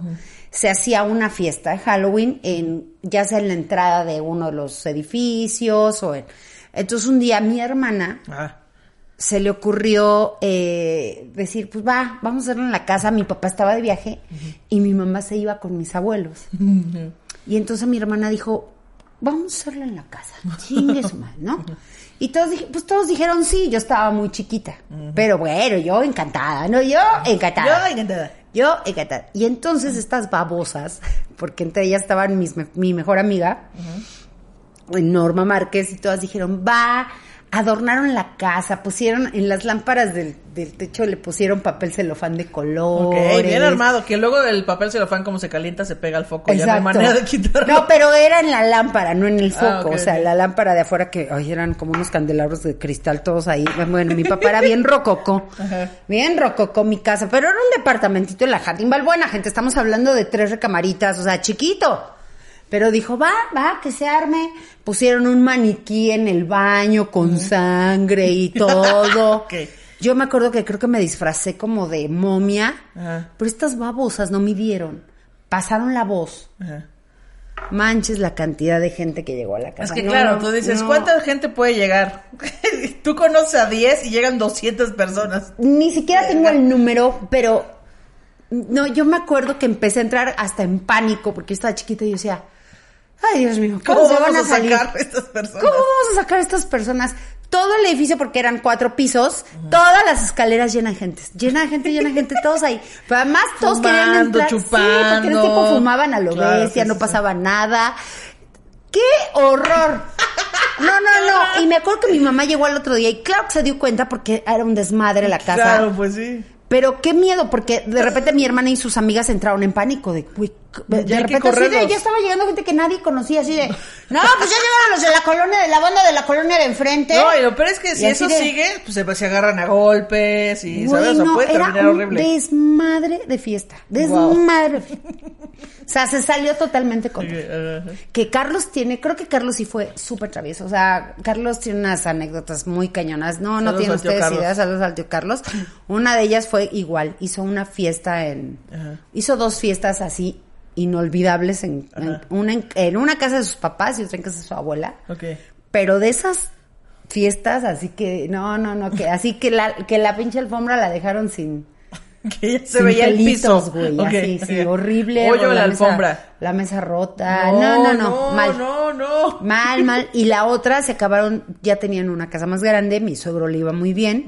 se hacía una fiesta de Halloween, en, ya sea en la entrada de uno de los edificios o en... Entonces un día mi hermana Ah, se le ocurrió eh, decir, pues va, vamos a hacerlo en la casa. Mi papá estaba de viaje y mi mamá se iba con mis abuelos. Y entonces mi hermana dijo, vamos a hacerlo en la casa. Chingue su madre, ¿no? Y todos, pues todos dijeron sí, yo estaba muy chiquita. Pero bueno, yo encantada, ¿no? Yo encantada. yo encantada. Yo encantada. Y entonces estas babosas, porque entre ellas estaban mis mi mejor amiga, Norma Márquez, y todas dijeron, va, adornaron la casa, pusieron en las lámparas del, del techo, le pusieron papel celofán de Ok, colores. bien armado, que luego el papel celofán como se calienta se pega al foco, ya no hay Exacto. manera de quitarlo. No, pero era en la lámpara, no en el foco. Ah, ok, o sea, ok. la lámpara de afuera que ay, eran como unos candelabros de cristal todos ahí. Bueno, mi papá era bien rococó. Ajá. Bien rococó mi casa. Pero era un departamentito en la Jardín Balbuena, gente. Estamos hablando de tres recamaritas, o sea, chiquito. Pero dijo, va, va, que se arme. Pusieron un maniquí en el baño con sangre y todo. Yo me acuerdo que creo que me disfracé como de momia. Ajá. Pero estas babosas no midieron. Pasaron la voz. Ajá. Manches la cantidad de gente que llegó a la casa. Es que No, claro, tú dices, no. ¿cuánta gente puede llegar? tú conoces a 10 y llegan 200 personas. Ni siquiera tengo el número, pero no, yo me acuerdo que empecé a entrar hasta en pánico porque yo estaba chiquita y yo decía, ay Dios mío, ¿cómo, ¿Cómo se van vamos a salir? sacar estas personas? ¿Cómo vamos a sacar a estas personas? Todo el edificio, porque eran cuatro pisos, todas las escaleras llenas de gente, llena de gente, llena de gente, todos ahí. Pero además todos querían entrar. Sí, porque en chupando. ese tiempo fumaban a lo Claro, bestia, sí, no sí, pasaba nada. ¡Qué horror! No, no, no. Y me acuerdo que mi mamá llegó al otro día y claro que se dio cuenta porque era un desmadre la casa. Claro, pues sí. Pero qué miedo, porque de repente mi hermana y sus amigas entraron en pánico de, güey, de Ya repente así de, ya estaba llegando gente que nadie conocía, así de, no, pues ya llegaron los de la colonia, de la banda de la colonia de enfrente. No, y lo peor es que si eso de- sigue, pues se, se agarran a golpes y, Güey, ¿sabes? O no, puede era terminar un horrible. desmadre de fiesta. Desmadre. de fiesta. O sea, se salió totalmente con Que Carlos tiene, creo que Carlos sí fue súper travieso. O sea, Carlos tiene unas anécdotas muy cañonas. No, no tienen ustedes Carlos. idea. Saludos al tío Carlos. Una de ellas fue igual. Hizo una fiesta en. Ajá. Hizo dos fiestas así inolvidables en, una, en, en una casa de sus papás y otra en casa de su abuela. Ok. Pero de esas fiestas, así que, no, no, no, que así que la, que la pinche alfombra la dejaron sin, Que ya se sin veía el piso. güey, así, sí, horrible. Hoyo la mesa- alfombra. la mesa rota. No, no, no, mal. No, no. Mal, mal. Y la otra se acabaron, ya tenían una casa más grande, mi suegro le iba muy bien.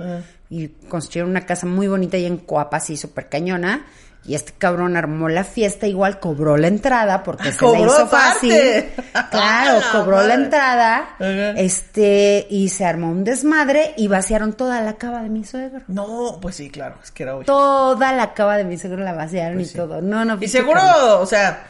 Y construyeron una casa muy bonita ahí en Coapa, así súper cañona. Y este cabrón armó la fiesta, igual cobró la entrada porque se le hizo fácil. Claro, La cobró la entrada. Este, y se armó un desmadre y vaciaron toda la cava de mi suegro. No, pues sí, claro, es que era hoy. Toda la cava de mi suegro la vaciaron Pues y sí. todo. No, no. Y seguro, o sea,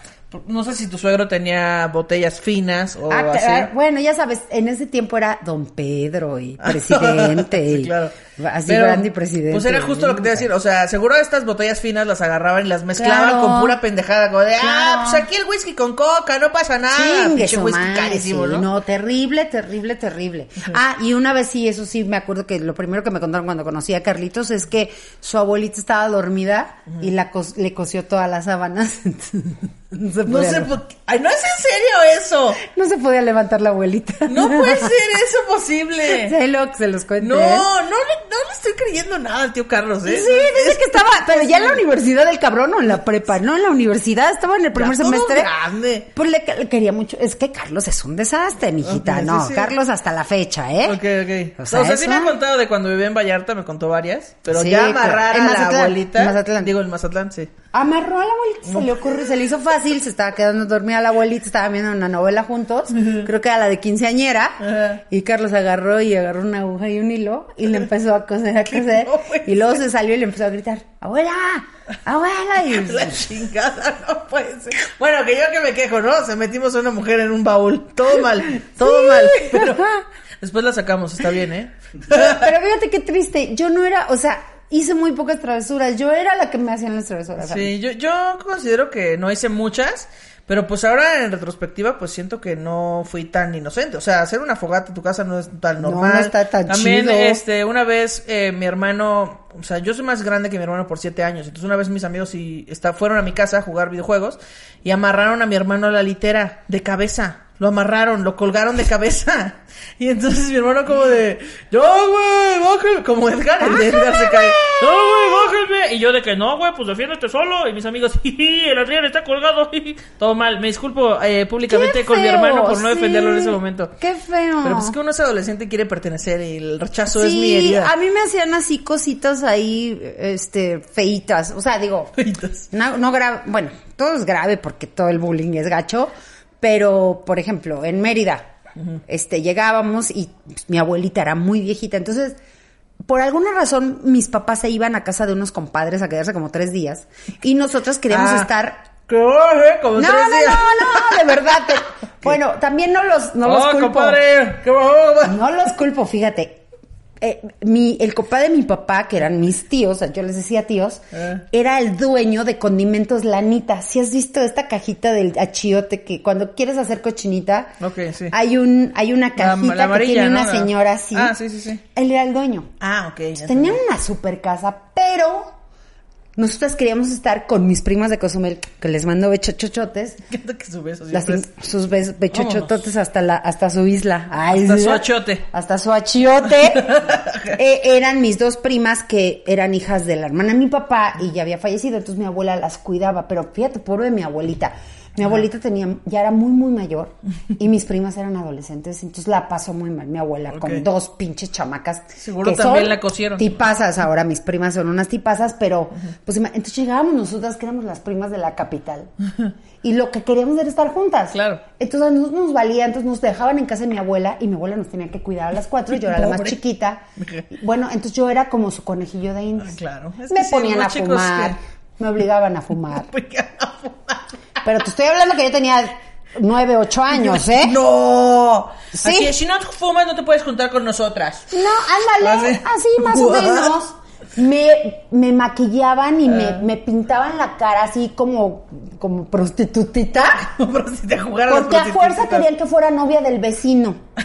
no sé si tu suegro tenía botellas finas o Ah, así. ah, bueno, ya sabes, en ese tiempo era Don Pedro y presidente. Sí, claro. Así Pero, grande y presidente. Pues era justo lo que te iba a decir. O sea, seguro estas botellas finas las agarraban y las mezclaban Claro. con pura pendejada. Como de, ah, pues aquí el whisky con coca, no pasa nada. Chingue Pinche whisky carísimo, sí, ¿no? No, terrible, terrible, terrible. Ah, y una vez sí, eso sí, me acuerdo que lo primero que me contaron cuando conocí a Carlitos es que su abuelita estaba dormida y la le cosió todas las sábanas. no, se No podía por qué. Ay, no es en serio eso. no se podía levantar la abuelita. No puede ser eso posible. Luego que se los cuente. No, no le, no le estoy creyendo nada al tío Carlos, ¿eh? Sí, dice que estaba, pero ya en la universidad del cabrón o en la prepa, no en la universidad, estaba en el primer todo semestre. grande. Pues le, le quería mucho. Es que Carlos es un desastre, mijita. Sí, no, sí. Carlos hasta la fecha, ¿eh? Ok, ok. O O sea, sí me ha contado de cuando vivía en Vallarta, me contó varias. Pero Sí, ya amarrar a la abuelita. en Mazatlán. Digo, en Mazatlán, sí. Amarró a la abuelita, se le ocurrió, se le hizo fácil, se estaba quedando dormida la abuelita, estaban viendo una novela juntos, creo que era la de quinceañera, y Carlos agarró y agarró una aguja y un hilo, y le empezó a coser, a coser, No puede y luego se salió y le empezó a gritar, abuela, abuela, y La chingada, no puede ser. Bueno, que yo que me quejo, ¿no? Se metimos a una mujer en un baúl. Todo mal, todo Sí. mal. Pero después la sacamos, está bien, ¿eh? Pero fíjate qué triste. Yo no era, o sea, hice muy pocas travesuras. Yo era la que me hacían las travesuras. Sí, yo, yo considero que no hice muchas, pero pues ahora en retrospectiva pues siento que no fui tan inocente. O sea, hacer una fogata en tu casa no es tan No, normal. no está tan También, chido. este, una vez eh, mi hermano, o sea, yo soy más grande que mi hermano por siete años. Entonces una vez mis amigos y está, fueron a mi casa a jugar videojuegos y amarraron a mi hermano a la litera de cabeza. Lo amarraron, lo colgaron de cabeza. Y entonces mi hermano como de, yo, güey, bájale. Como Edgar, el de Edgar se cae. No, güey, bájame. Y yo de que no, güey, pues defiéndete solo. Y mis amigos, jiji, el Adrián está colgado. Todo mal. Me disculpo eh, públicamente con mi hermano por no sí. defenderlo en ese momento. Qué feo. Pero pues es que uno es adolescente y quiere pertenecer y el rechazo es mi herida. a mí me hacían así cositas ahí, este, feitas. O sea, digo, no, no grave, bueno, todo es grave porque todo el bullying es gacho, pero, por ejemplo, en Mérida, este, llegábamos y pues, mi abuelita era muy viejita, entonces, por alguna razón, mis papás se iban a casa de unos compadres a quedarse como tres días y nosotros queríamos Ah, estar ¿Qué eh? Como no, tres no, días. no, no, de verdad. te- Bueno, también no los, no los oh, culpo. compadre. ¿Qué? No los culpo, fíjate. Eh, mi, el papá de mi papá, que eran mis tíos, yo les decía tíos, Eh. era el dueño de condimentos Lanita. Si has visto esta cajita del achiote que cuando quieres hacer cochinita, sí. hay un, hay una cajita la amarilla, que tiene ¿no? una señora así. Ah, sí, sí, sí. Él era el dueño. Ah, ok. ya Tenían una super casa, pero nosotras queríamos estar con mis primas de Cozumel, que les mando bechochochotes. Que su beso Las sus bes- bechochototes hasta la hasta su isla. Ay, Hasta sí, su achiote. Hasta su achiote. Eh, eran mis dos primas que eran hijas de la hermana de mi papá y ya había fallecido, entonces mi abuela las cuidaba, pero fíjate, pobre de mi abuelita. Mi abuelita tenía, ya era muy, muy mayor y mis primas eran adolescentes, entonces la pasó muy mal mi abuela con dos pinches chamacas. Seguro que también son la cosieron. Tipazas, ahora mis primas son unas tipazas, pero pues entonces llegábamos nosotras que éramos las primas de la capital y lo que queríamos era estar juntas. Claro. Entonces nosotros nos valía, entonces nos dejaban en casa de mi abuela y mi abuela nos tenía que cuidar a las cuatro, yo era la más chiquita. Bueno, entonces yo era como su conejillo de indias. Ah, claro. Es me que sí, ponían a fumar, me obligaban a fumar. Pero te estoy hablando que yo tenía nueve, ocho años, ¿eh? No. Sí. Aquí, si no fumas, no te puedes juntar con nosotras. No, ándale, Así. así más o menos. Me, me maquillaban y me, me pintaban la cara así como, como prostitutita. Pero si te jugaran Porque a fuerza querían que fuera novia del vecino.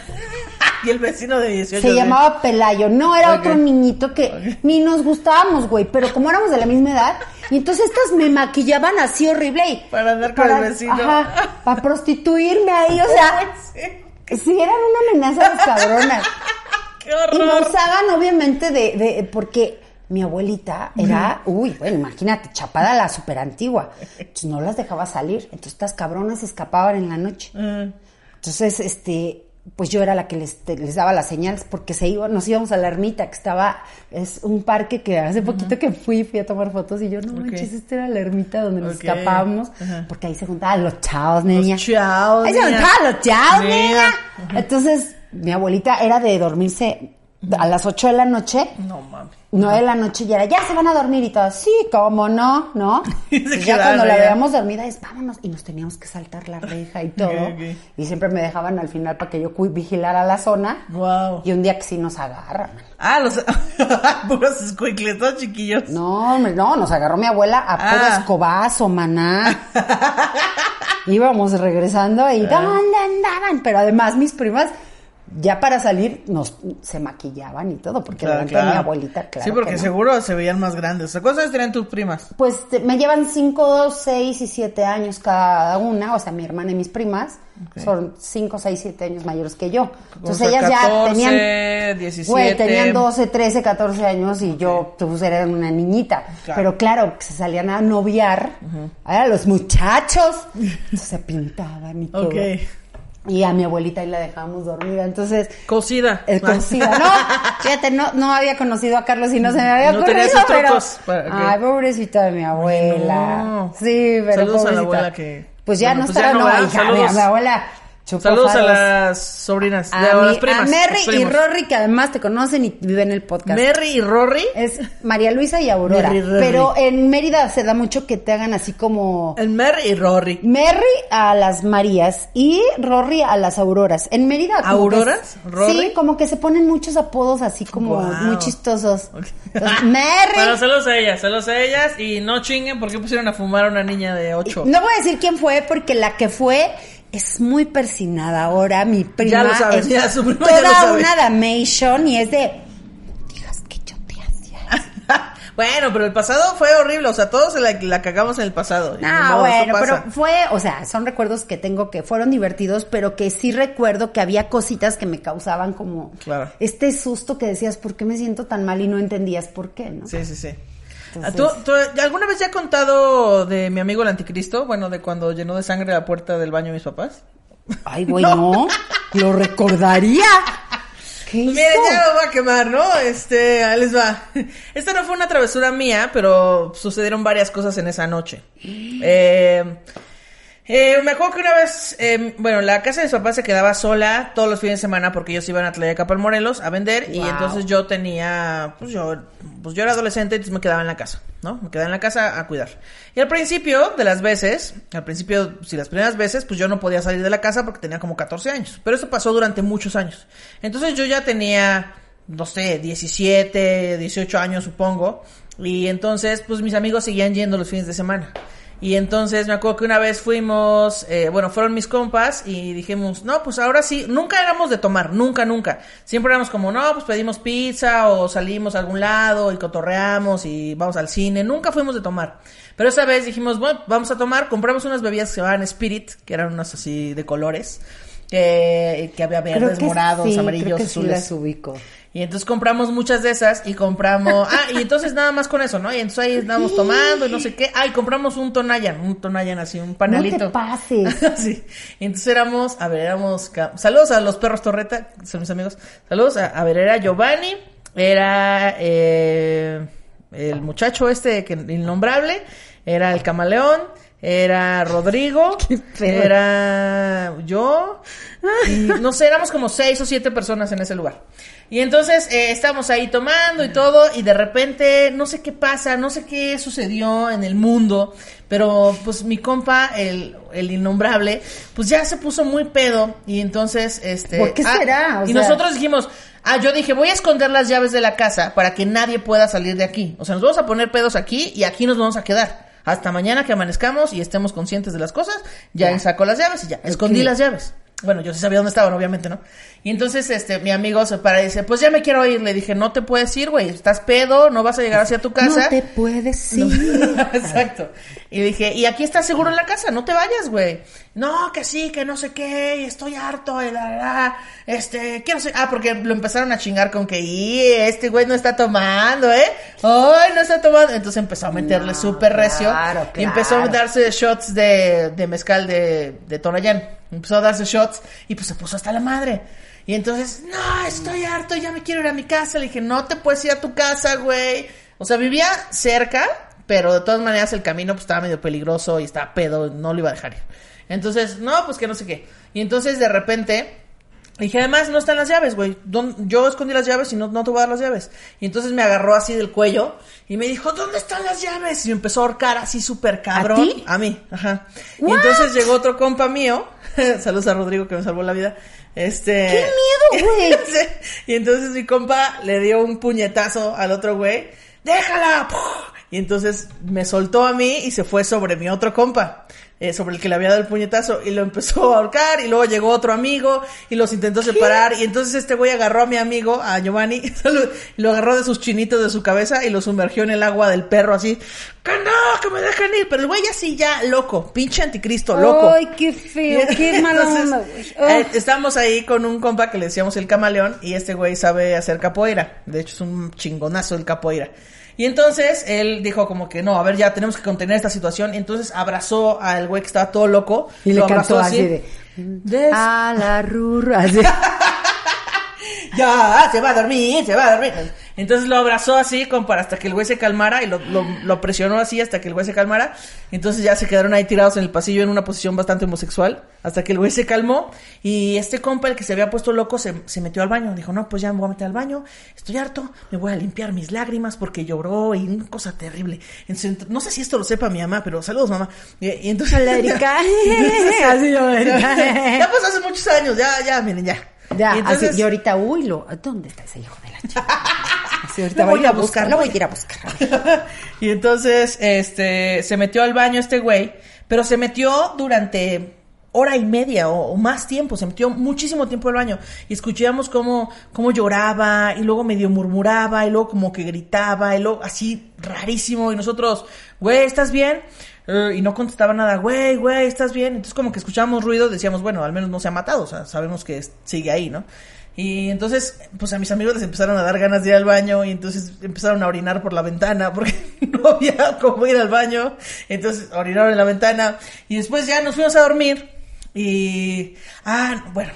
Y el vecino de 18 Se llamaba Pelayo. No, era otro niñito que ni nos gustábamos, güey. Pero como éramos de la misma edad, y entonces estas me maquillaban así horrible. y- Para andar con el vecino. Ajá, para prostituirme ahí, o sea, Sí. sí eran una amenaza de cabronas. ¡Qué Y me horror! usaban, obviamente, de, de porque mi abuelita era, uy, bueno, imagínate, chapada la super antigua. Entonces no las dejaba salir. Entonces estas cabronas escapaban en la noche. Mm. Entonces, este, pues yo era la que les, les daba las señales porque se iba, nos íbamos a la ermita, que estaba, es un parque que hace poquito que fui, fui a tomar fotos y yo, no Ok. manches, esta era la ermita donde nos Ok. escapábamos, porque ahí se juntaban los chavos, niña. chavos, Ahí se juntaban los chavos, niña. Entonces, mi abuelita era de dormirse a las 8 de la noche. No mames. 9 de la noche ya era, ya se van a dormir y todo. Sí, cómo no, ¿no? Y se ya cuando la veíamos dormida es, vámonos. Y nos teníamos que saltar la reja y todo. Y siempre me dejaban al final para que yo vigilara la zona. Wow. Y un día que sí nos agarran. Ah, los puros escuincles, todos chiquillos. No, no, nos agarró mi abuela a puro Ah. escobazo, maná. Íbamos regresando y Ah. ¿dónde andaban? Pero además mis primas, ya para salir, nos se maquillaban y todo, porque Claro, delante de mi claro. abuelita, claro. Sí, porque que no. seguro se veían más grandes. ¿Cuántos años tenían tus primas? Pues me llevan 5, 6 y 7 años cada una, o sea, mi hermana y mis primas son 5, 6, 7 años mayores que yo. Entonces O sea, ellas 14, ya tenían, 17. güey, tenían 12, 13, 14 años y yo pues era una niñita. Claro. Pero claro, se salían a noviar, a los muchachos, entonces se pintaban y todo. Ok. Y a mi abuelita ahí la dejábamos dormida, entonces... Cocida. El cocida, no, fíjate, no, no había conocido a Carlos y no se me había No ocurrido, esos pero... para que- Ay, pobrecita de mi abuela. no. Sí, pero Saludos a la pobrecita. abuela que- Pues ya Bueno, no pues ya estará, no, hija, mi, mi abuela Saludos a las sobrinas. A, de- mi- las primas. a los y. Rory, que además te conocen y viven en el podcast. Mary y Rory. Es María Luisa y Aurora. Rory. Pero en Mérida se da mucho que te hagan así como... El Mary y Rory. Mary a las Marías y Rory a las Auroras. En Mérida. ¿Auroras? Sí, como que se ponen muchos apodos así como muy chistosos. Entonces, Mary. Bueno, saludos a ellas, saludos a ellas. Y no chinguen porque pusieron a fumar a una niña de 8. No voy a decir quién fue porque la que fue es muy persinada ahora. Mi prima Ya lo sabes, es ya, su prima ya toda lo sabe. una damation y es de... Digas que yo te hacía. bueno, pero el pasado fue horrible. O sea, todos la, la cagamos en el pasado. No, eso bueno, pero fue, o sea, son recuerdos que tengo que fueron divertidos, pero que sí recuerdo que había cositas que me causaban como Claro. este susto que decías, ¿por qué me siento tan mal? Y no entendías por qué, ¿no? Sí, sí, sí. Entonces- ¿Tú, tú- alguna vez ya he contado de mi amigo el anticristo? Bueno, de cuando llenó de sangre la puerta del baño de mis papás. Ay, güey, no. Lo recordaría. ¿Qué hizo? Miren, ya me voy a quemar, ¿no? Este, ahí les va. Esta no fue una travesura mía, pero sucedieron varias cosas en esa noche. Eh, eh, me acuerdo que una vez, eh, bueno, la casa de mis papás se quedaba sola todos los fines de semana porque ellos iban a Tlayacapan, Morelos, a vender. Y entonces yo tenía, pues yo, pues yo era adolescente, entonces me quedaba en la casa, ¿no? Me quedaba en la casa a cuidar. Y al principio de las veces, al principio, si las primeras veces, pues yo no podía salir de la casa porque tenía como 14 años. Pero eso pasó durante muchos años. Entonces yo ya tenía, no sé, 17, 18 años supongo. Y entonces, pues mis amigos seguían yendo los fines de semana. Y entonces me acuerdo que una vez fuimos, eh, bueno, fueron mis compas y dijimos, no, pues ahora sí, nunca éramos de tomar, nunca, nunca. Siempre éramos como, no, pues pedimos pizza o salimos a algún lado y cotorreamos y vamos al cine. Nunca fuimos de tomar. Pero esa vez dijimos, bueno, vamos a tomar, compramos unas bebidas que se llamaban Spirit, que eran unas así de colores, que, que había verdes, morados, sí, amarillos, creo que sí azules. las ubico. Y entonces compramos muchas de esas y compramos... Ah, y entonces nada más con eso, ¿no? Y entonces ahí estábamos tomando y no sé qué. Ah, y compramos un Tonayan, un Tonayan así, un panelito. No te pases. sí. Y entonces éramos, a ver, éramos... Saludos a los perros Torreta, que son mis amigos. Saludos, a, a ver, era Giovanni, era eh, el muchacho este, que innombrable, era el camaleón, era Rodrigo, era yo, Y no sé, éramos como seis o siete personas en ese lugar. Y entonces eh, estábamos ahí tomando y todo, y de repente, no sé qué pasa, no sé qué sucedió en el mundo, pero pues mi compa, el, el innombrable, pues ya se puso muy pedo, y entonces, este... ¿Por qué ah, será? Y sea- nosotros dijimos, ah, yo dije, voy a esconder las llaves de la casa para que nadie pueda salir de aquí. O sea, nos vamos a poner pedos aquí y aquí nos vamos a quedar. Hasta mañana que amanezcamos y estemos conscientes de las cosas, ya, saco las llaves y ya. Escondí las llaves. Bueno, yo sí sabía dónde estaban, obviamente, ¿no? Y entonces, este, mi amigo se para y dice, pues ya me quiero ir. Le dije, no te puedes ir, güey. Estás pedo, no vas a llegar hacia tu casa. No te puedes ir. Exacto. Y dije, y aquí estás seguro en la casa, no te vayas, güey. No, que sí, que no sé qué, y estoy harto, y la, la, la, este, quiero ser, ah, porque lo empezaron a chingar con que, y este güey no está tomando, ¿eh? Ay, no está tomando. Entonces empezó a meterle No, súper recio. claro, Y empezó a claro. darse shots de, de mezcal de, de Tonayán. Empezó a darse shots, y pues se puso hasta la madre. Y entonces, no, estoy harto, ya me quiero ir a mi casa. Le dije, no te puedes ir a tu casa, güey. O sea, vivía cerca, pero de todas maneras el camino pues estaba medio peligroso y estaba pedo, no lo iba a dejar ir. Entonces, no, pues que no sé qué. Y entonces de repente dije, además no están las llaves, güey. ¿Dón- Yo escondí las llaves y no, no te voy a dar las llaves. Y entonces me agarró así del cuello y me dijo, ¿dónde están las llaves? Y me empezó a ahorcar así súper cabrón. ti? A mí, ajá. Y entonces llegó otro compa mío. Saludos a Rodrigo que me salvó la vida. Este. ¡Qué miedo, güey! Sí. Y entonces mi compa le dio un puñetazo al otro güey. ¡Déjala! ¡Puf! Y entonces me soltó a mí y se fue sobre mi otro compa. Eh, sobre el que le había dado el puñetazo y lo empezó a ahorcar y luego llegó otro amigo y los intentó separar y entonces este güey agarró a mi amigo, a Giovanni, y lo agarró de sus chinitos de su cabeza y lo sumergió en el agua del perro así, que no, que me dejen ir, pero el güey así ya loco, pinche anticristo, loco. Ay, qué feo, qué güey. eh. Estamos ahí con un compa que le decíamos el camaleón y este güey sabe hacer capoeira. De hecho es un chingonazo el capoeira. Y entonces él dijo como que no, a ver ya tenemos que contener esta situación. Y entonces abrazó al güey que estaba todo loco. Y le lo cantó abrazó así de... Des- A la rurra. así. ya, se va a dormir, se va a dormir. Entonces lo abrazó así como para hasta que el güey se calmara y lo, lo, lo presionó así hasta que el güey se calmara. Entonces ya se quedaron ahí tirados en el pasillo en una posición bastante homosexual hasta que el güey se calmó y este compa, el que se había puesto loco, se, se metió al baño. Dijo, no, pues ya me voy a meter al baño, estoy harto, me voy a limpiar mis lágrimas porque lloró y una cosa terrible. Entonces, no sé si esto lo sepa mi mamá, pero saludos mamá. Y, entonces... Hola, Erika. Así yo, ya pasó hace muchos años, ya, ya, miren, ya. Ya, Y entonces- así, y ahorita, uy, lo, ¿dónde está ese hijo de la chica? Así, ahorita voy voy a a buscar, buscar, lo voy a ir a buscar. y entonces, este, se metió al baño este güey, pero se metió durante hora y media o, o más tiempo, se metió muchísimo tiempo al baño y escuchábamos cómo, cómo lloraba y luego medio murmuraba y luego como que gritaba y luego así rarísimo y nosotros, güey, ¿estás bien? Eh, y no contestaba nada, güey, güey, ¿estás bien? Entonces como que escuchábamos ruido, decíamos, bueno, al menos no se ha matado, o sea, sabemos que sigue ahí, ¿no? Y entonces, pues a mis amigos les empezaron a dar ganas de ir al baño y entonces empezaron a orinar por la ventana porque no había cómo ir al baño. Entonces orinaron en la ventana y después ya nos fuimos a dormir y... Ah, bueno.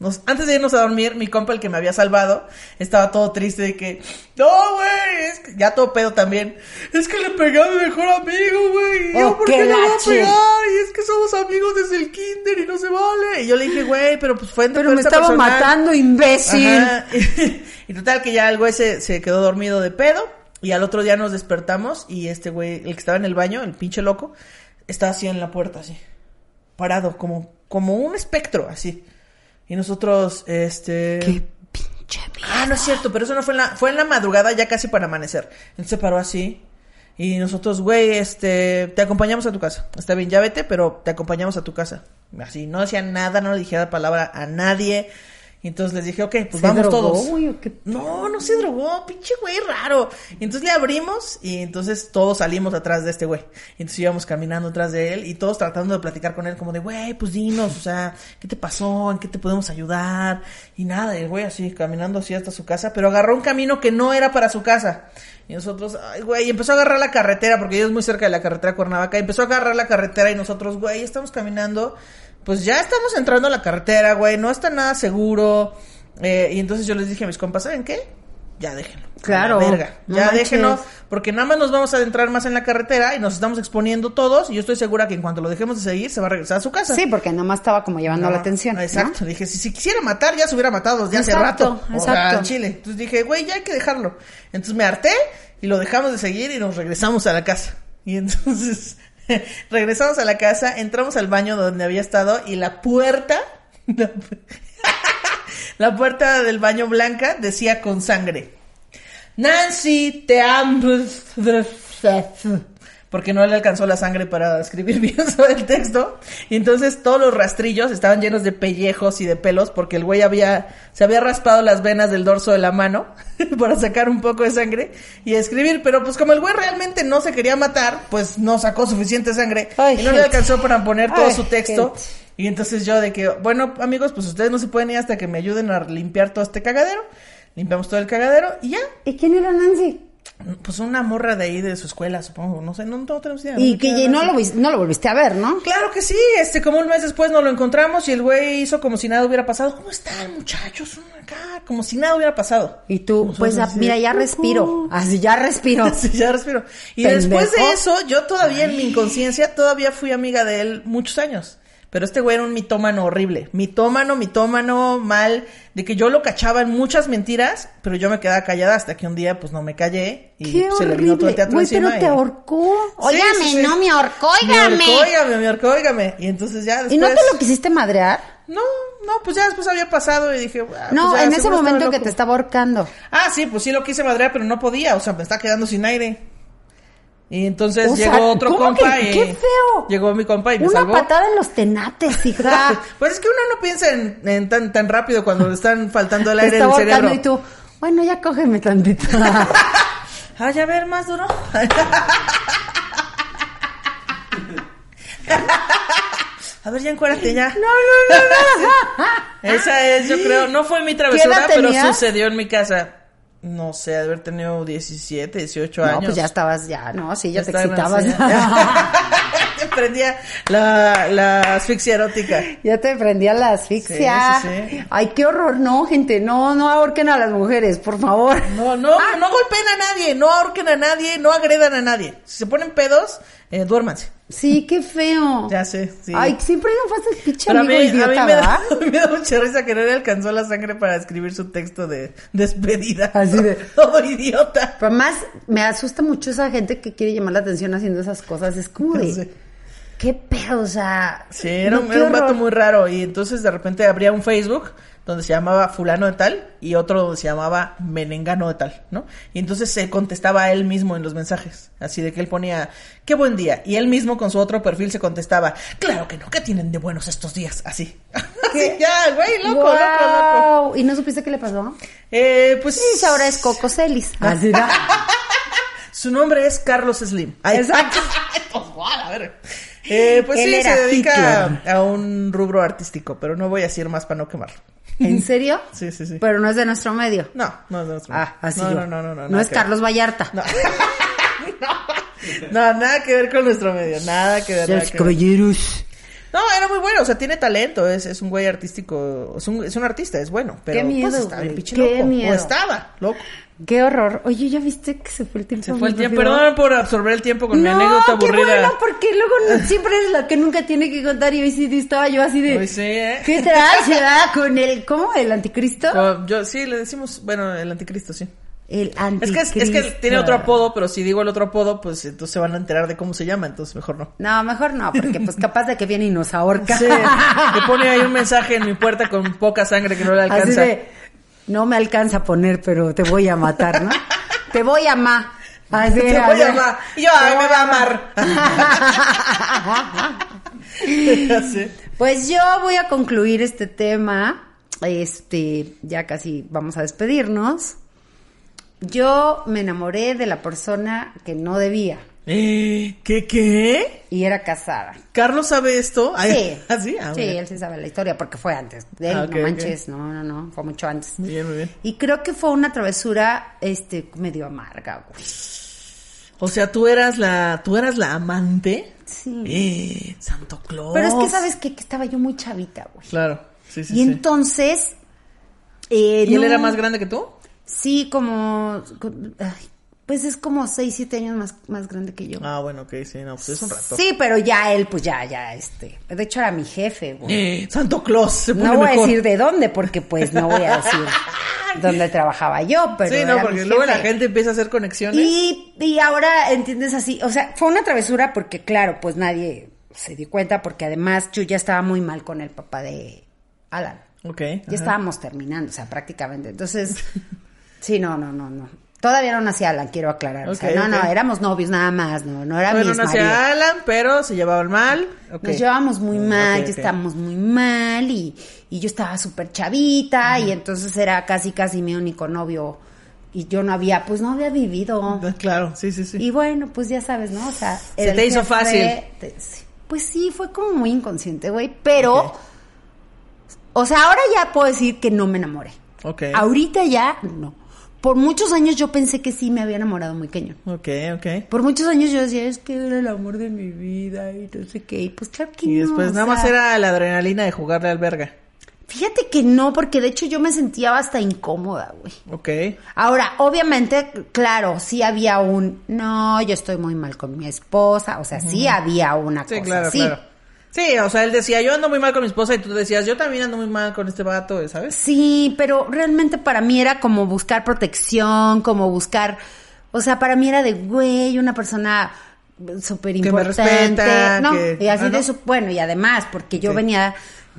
Nos- antes de irnos a dormir, mi compa, el que me había salvado, estaba todo triste de que, no, güey, es que- ya todo pedo también. Es que le pegué a mi mejor amigo, güey. ¿Y yo Oh, por qué le voy a pegar? Y es que somos amigos desde el kinder y no se vale. Y yo le dije, güey, pero pues fue en Pero me estaba personal. matando, imbécil. Ajá. y total que ya el güey se, se quedó dormido de pedo. Y al otro día nos despertamos y este güey, el que estaba en el baño, el pinche loco, estaba así en la puerta, así. Parado, como, como un espectro, así. Y nosotros, este... Qué pinche mierda. Ah, no es cierto, pero eso no fue en la, fue en la madrugada ya casi para amanecer. Él se paró así. Y nosotros, güey, este, te acompañamos a tu casa. Está bien, ya vete, pero te acompañamos a tu casa. Así, no decía nada, no le dije la palabra a nadie. Y entonces les dije, ok, pues ¿Se vamos drogó, todos. güey, o qué? No, no se drogó, pinche güey raro. Y entonces le abrimos y entonces todos salimos atrás de este güey. Y entonces íbamos caminando atrás de él y todos tratando de platicar con él como de, güey, pues dinos, o sea, ¿qué te pasó? ¿En qué te podemos ayudar? Y nada, y el güey así, caminando así hasta su casa, pero agarró un camino que no era para su casa. Y nosotros, ay, güey, y empezó a agarrar la carretera, porque ellos es muy cerca de la carretera Cuernavaca, y empezó a agarrar la carretera y nosotros, güey, estamos caminando, pues ya estamos entrando a la carretera, güey, no está nada seguro. Eh, y entonces yo les dije a mis compas, ¿saben qué? ya déjenlo. Claro, verga. no Ya manches. déjenlo, porque nada más nos vamos a adentrar más en la carretera y nos estamos exponiendo todos. Y yo estoy segura que en cuanto lo dejemos de seguir, se va a regresar a su casa. Sí, porque nada más estaba como llevando No, la atención. ¿no? Exacto. Dije, si, si quisiera matar, ya se hubiera matado desde hace rato. O exacto. al Chile. Entonces dije, güey, ya hay que dejarlo. Entonces me harté y lo dejamos de seguir y nos regresamos a la casa. Y entonces regresamos a la casa, entramos al baño donde había estado y la puerta, la puerta del baño blanca decía con sangre. Nancy, te amo. Porque no le alcanzó la sangre para escribir bien sobre el texto. Y entonces todos los rastrillos estaban llenos de pellejos y de pelos porque el güey había, se había raspado las venas del dorso de la mano para sacar un poco de sangre y escribir. Pero pues como el güey realmente no se quería matar, pues no sacó suficiente sangre Ay, y no le alcanzó para poner todo Ay, su texto. gente. Y entonces yo de que, bueno, amigos, pues ustedes no se pueden ir hasta que me ayuden a limpiar todo este cagadero. Limpiamos todo el cagadero y ya. ¿Y quién era Nancy? Pues una morra de ahí de su escuela, supongo. No sé, no, no tenemos idea. Y que no lo, no lo volviste a ver, ¿no? Claro que sí, este, como un mes después nos lo encontramos y el güey hizo como si nada hubiera pasado. ¿Cómo están, muchachos? Acá, como si nada hubiera pasado. Y tú, Nosotros pues así mira, ya respiro. Así, ya respiro. Sí, ya respiro. Y Pendejo. después de eso, yo todavía en mi inconsciencia, todavía fui amiga de él muchos años. Pero este güey era un mitómano horrible. Mitómano, mitómano, mal. De que yo lo cachaba en muchas mentiras, pero yo me quedaba callada hasta que un día, pues no me callé. Y Qué se le vino todo el teatro Güey, encima. pero te y- ahorcó. Sí, Óigame, sí, sí. no me ahorcó, Me óigame. ahorcó, óigame, me ahorcó, óigame. Y entonces ya después... ¿Y no te lo quisiste madrear? No, no, pues ya después había pasado y dije... ah, No, pues ya, en ese momento que te estaba ahorcando. Ah, sí, pues sí lo quise madrear, pero no podía, o sea, me está quedando sin aire. Y entonces O sea, llegó otro ¿cómo compa que- y... qué feo? Llegó mi compa y me Una salvó. patada en los tenates, hija. pues es que uno no piensa en, en tan, tan rápido cuando le están faltando el aire del ahorcando cerebro. y tú, bueno, ya cógeme tantito. Ay, a ver, más duro. a ver, ya encuérdate ya. no, no, no, no. Esa es, yo creo, no fue mi travesura, pero sucedió en mi casa. No sé, de haber tenido 17, 18 años. No, pues ya estabas, ya, no, sí, ya, te excitabas. Te prendía la, la asfixia erótica. Ya te prendía la asfixia. Sí, sí, sí. Ay, qué horror, no, gente, no, no ahorquen a las mujeres, por favor. No, no, no golpeen a nadie, no ahorquen a nadie, no agredan a nadie. Si se ponen pedos, eh, duérmanse. Sí, qué feo. Ya sé, sí. Ay, siempre no fue ese pinche mí, amigo a mí idiota, me, da, ¿verdad? a mí me da mucha risa que no le alcanzó la sangre para escribir su texto de despedida. Así de- Todo idiota. Pero además, me asusta mucho esa gente que quiere llamar la atención haciendo esas cosas. Es como de, qué pedo, o sea. Sí, era, no, era un vato muy raro. Y entonces de repente abría un Facebook donde se llamaba fulano de tal y otro donde se llamaba menengano de tal, ¿no? Y entonces se contestaba a él mismo en los mensajes. Así de que él ponía, qué buen día. Y él mismo con su otro perfil se contestaba, claro que no, ¿qué tienen de buenos estos días? Así. Así, ya, güey, loco, loco, loco. Guau. ¿Y no supiste qué le pasó? Eh, pues... Sí, ahora es Coco Celis. Así da. Su nombre es Carlos Slim. Exacto. Pues, a ver. Eh, pues Él sí, se dedica Hitler. a un rubro artístico, pero no voy a decir más para no quemarlo. ¿En serio? Sí, sí, sí. Pero no es de nuestro medio. No, no es de nuestro. Ah, así no, yo. no, no, no, no. No es ver. Carlos Vallarta. No. no, nada que ver con nuestro medio, nada que ver. nada Los que ver. caballeros. No, era muy bueno, o sea, tiene talento, es, es un güey artístico, es un, es un artista, es bueno, pero Qué miedo, pues, está bien pinche qué loco. miedo. O estaba, loco. Qué horror. Oye, ¿ya viste que se fue el tiempo? Se fue el tiempo, perdón por absorber el tiempo con mi no, anécdota qué aburrida. bueno, porque luego no- siempre eres la que nunca tiene que contar y hoy sí estaba yo así de... Hoy sí, ¿eh? ¿Qué traes, verdad? Con el... ¿Cómo? ¿El anticristo? Yo, sí, le decimos, bueno, el anticristo, sí. El Es que, es, es que tiene otro apodo, pero si digo el otro apodo, pues entonces se van a enterar de cómo se llama, entonces mejor no. No, mejor no, porque pues capaz de que viene y nos ahorca. Sí, que pone ahí un mensaje en mi puerta con poca sangre que no le Así alcanza. de... No me alcanza a poner, pero te voy a matar, ¿no? te voy a amar. Así, Te voy a amar. Y yo, ay, me va a amar. Pues yo voy a concluir este tema. Este, ya casi vamos a despedirnos. Yo me enamoré de la persona que no debía Eh, ¿Qué, qué? y era casada. ¿Carlos sabe esto? Ay, Sí, ¿Ah, sí? Ah, sí, muy bien. él sí sabe la historia porque fue antes de él, Ah, no manches, no, no, no, fue mucho antes. Muy bien, muy bien. Y creo que fue una travesura, este, medio amarga, güey. O sea, tú eras la, tú eras la amante. Sí. Eh, Santo Claus. Pero es que, ¿sabes qué? Que estaba yo muy chavita, güey. Claro, sí, sí, y sí. entonces... eh, ¿Y él no- era más grande que tú? Sí, como... pues es como 6, 7 años más, más grande que yo. Ah, bueno, ok, sí, no, pues es un rato. Sí, pero ya él, pues ya, ya, este. De hecho, era mi jefe, güey. Eh, Santo Claus, se pone No voy a decir de dónde, porque pues no voy a decir dónde trabajaba yo, pero. sí, no, era porque mi luego la gente empieza a hacer conexiones. Y, y ahora entiendes así, o sea, fue una travesura porque, claro, pues nadie se dio cuenta, porque además yo ya estaba muy mal con el papá de Alan. Ok. Ya ajá. estábamos terminando, o sea, prácticamente. Entonces, sí, no, no, no, no. Todavía no nacía Alan, quiero aclarar. o sea, no, no, éramos novios nada más, no, no era Bueno, mi no hacía Alan, pero se llevaban mal. Ok. Nos llevábamos muy mal, estábamos muy mal y, y yo estaba súper chavita y entonces era casi, casi mi único novio y yo no había, pues no había vivido. Claro, sí, sí, sí. Y bueno, pues ya sabes, ¿no? O sea, Se te hizo fácil. te- pues sí, fue como muy inconsciente, güey, pero, o sea, ahora ya puedo decir que no me enamoré. Ok. Ahorita ya, no. Por muchos años yo pensé que sí me había enamorado muy cañón. Ok, ok. Por muchos años yo decía, es que era el amor de mi vida y no sé qué. Y pues claro que Y no. después o nada más era la adrenalina de jugarle al verga. Fíjate que no, porque de hecho yo me sentía hasta incómoda, güey. Ok. Ahora, obviamente, claro, sí había un, no, yo estoy muy mal con mi esposa, o sea, sí había una Sí, cosa claro, así. claro. Sí, o sea, él decía, yo ando muy mal con mi esposa y tú decías, yo también ando muy mal con este vato, ¿sabes? Sí, pero realmente para mí era como buscar protección, como buscar, o sea, para mí era de, güey, una persona súper importante. no, que- y así ah, de eso, bueno, y además, porque yo Sí. venía,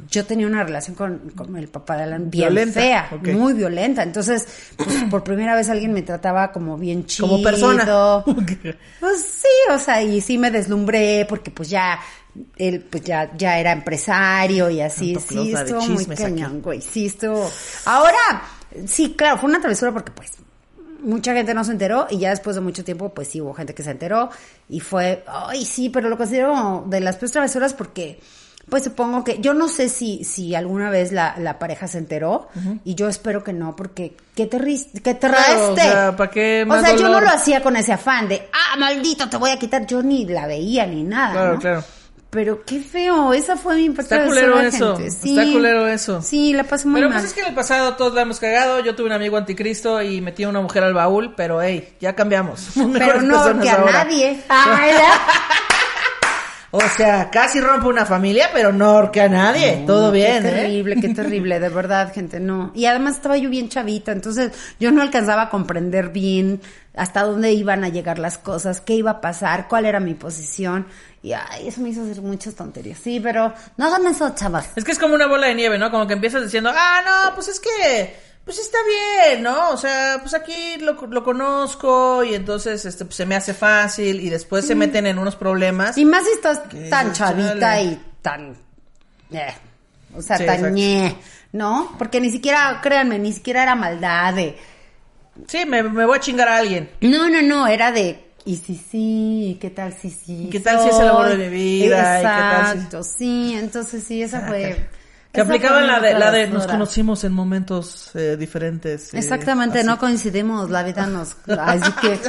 yo tenía una relación con, con el papá de Alan bien Violenta, fea, muy violenta. Entonces, pues, por primera vez alguien me trataba como bien chido. Como persona. Pues sí, o sea, y sí me deslumbré porque pues ya él pues ya ya era empresario y así, Santo sí, estuvo muy cañón, güey, sí estuvo. Ahora, sí, claro, fue una travesura porque pues mucha gente no se enteró y ya después de mucho tiempo pues sí hubo gente que se enteró y fue, ay, sí, pero lo considero de las peores travesuras porque pues supongo que yo no sé si si alguna vez la, la pareja se enteró y yo espero que no porque qué te qué te Claro, o sea, ¿pa' qué O más sea, yo no lo hacía con ese afán de, ah, maldito, te voy a quitar. Yo ni la veía ni nada. Claro, ¿no? claro. Pero qué feo, esa fue mi Está impresión. culero eso, está culero eso. Sí, la pasé muy Pero mal. pues es que en el pasado todos la hemos cagado. Yo tuve un amigo anticristo y metí a una mujer al baúl, pero hey, ya cambiamos. Pero no que a ahora. nadie. Ay, ¿verdad? O sea, casi rompo una familia, pero no que a nadie. Todo bien, Qué ¿eh? terrible, qué terrible, de verdad, gente, no. Y además estaba yo bien chavita, entonces yo no alcanzaba a comprender bien hasta dónde iban a llegar las cosas, qué iba a pasar, cuál era mi posición. Y ay, eso me hizo hacer muchas tonterías. Sí, pero no hagan eso, chavas. Es que es como una bola de nieve, ¿no? Como que empiezas diciendo, ah, no, pues es que, pues está bien, ¿no? O sea, pues aquí lo, lo conozco y entonces, este, pues se me hace fácil y después se meten en unos problemas. Y más si estás ¿Qué tan chavita chale? y tan... eh, o sea, Sí, tan ñe, ¿no? Porque ni siquiera, créanme, ni siquiera era maldad de... Sí, me, me voy a chingar a alguien. No, no, no, era de... Y si sí, ¿y qué tal si sí? ¿Y qué tal si es el amor de soy? mi vida? ¿Y qué tal si- Exacto, sí, entonces sí, esa fue... Que aplicaban la de, la de nos conocimos en momentos eh, diferentes. eh, Exactamente, así. no coincidimos, la vida nos... Así que...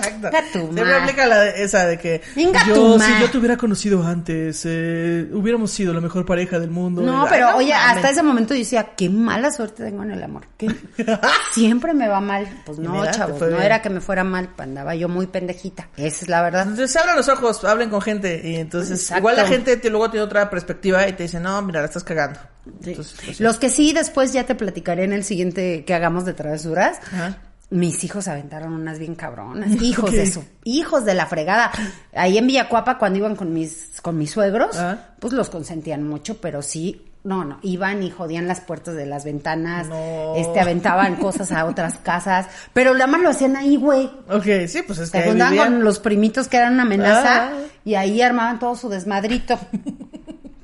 Siempre aplica la de- esa de que yo, si yo te hubiera conocido antes, eh, hubiéramos sido la mejor pareja del mundo. No, Y, pero ay, no oye, hasta ese momento yo decía, qué mala suerte tengo en el amor. que siempre me va mal. Pues no, mira, chavos, no bien. era que me fuera mal, andaba yo muy pendejita. Esa es la verdad. Entonces abran los ojos, hablen con gente y entonces Exacto. igual la gente te, luego tiene otra perspectiva y te dice, no, mira, la estás cagando. Entonces, pues, Los que sí, después ya te platicaré en el siguiente que hagamos de travesuras. Mis hijos aventaron unas bien cabronas. Hijos de su, hijos de la fregada. Ahí en Villacuapa, cuando iban con mis, con mis suegros, pues los consentían mucho, pero sí, no, no, iban y jodían las puertas de las ventanas, No. este, aventaban cosas a otras casas, pero nada más lo hacían ahí, güey. Ok, sí, pues es que Se juntaban con los primitos que eran una amenaza Ah. y ahí armaban todo su desmadrito.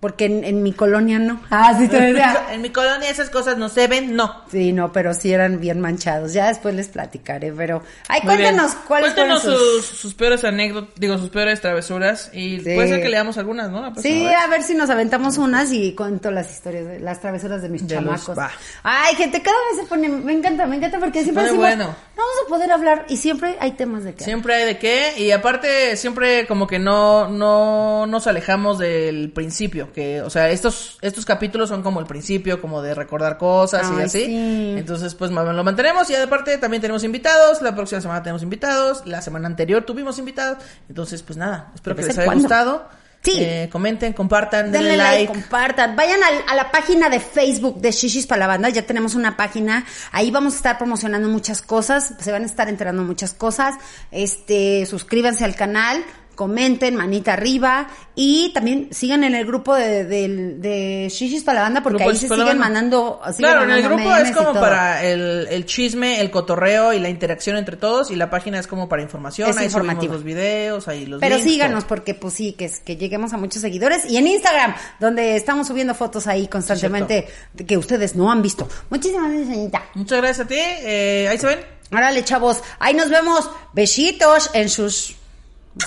Porque en, en mi colonia no. Ah, sí, te decía. En mi colonia esas cosas no se ven, no. Sí, no, pero sí eran bien manchados. Ya después les platicaré, pero... Ay, Muy bien. cuéntenos cuáles Cuéntenos fueron sus... sus, sus peores anécdotas, digo, sus peores travesuras y Sí. puede ser que leamos algunas, ¿no? Sí, a ver si nos aventamos unas y cuento las historias, de, las travesuras de mis De los- chamacos. va. Ay, gente, cada vez se pone... Me encanta, me encanta porque siempre decimos, bueno. no vamos a poder hablar y siempre hay temas de qué. Siempre hay de qué y aparte siempre como que no no nos alejamos del principio. Principio, que, o sea, estos, estos capítulos son como el principio, como de recordar cosas y así. sí. Entonces, pues lo mantenemos y aparte también tenemos invitados, la próxima semana tenemos invitados, la semana anterior tuvimos invitados, entonces, pues nada, espero que les haya cuando. gustado. Sí. Eh, comenten, compartan, denle, Denle like, like. compartan. Vayan al- a, la página de Facebook de Shishis para la banda. Ya tenemos una página. Ahí vamos a estar promocionando muchas cosas. Se van a estar enterando muchas cosas. Este, suscríbanse al canal. Comenten, manita arriba. Y también sigan en el grupo de, de, de Shishis para la banda porque Grupo ahí se siguen mandando. siguen Claro, en el grupo es como para el, el chisme, el cotorreo y la interacción entre todos y la página es como para información, Es ahí subimos los videos, ahí los Pero links, síganos todo. porque pues sí, que, que lleguemos a muchos seguidores. Y en Instagram, donde estamos subiendo fotos ahí constantemente que ustedes no han visto. Muchísimas gracias, señorita. Muchas gracias a ti, eh, ahí se ven. Órale, chavos. Ahí nos vemos. Besitos en sus...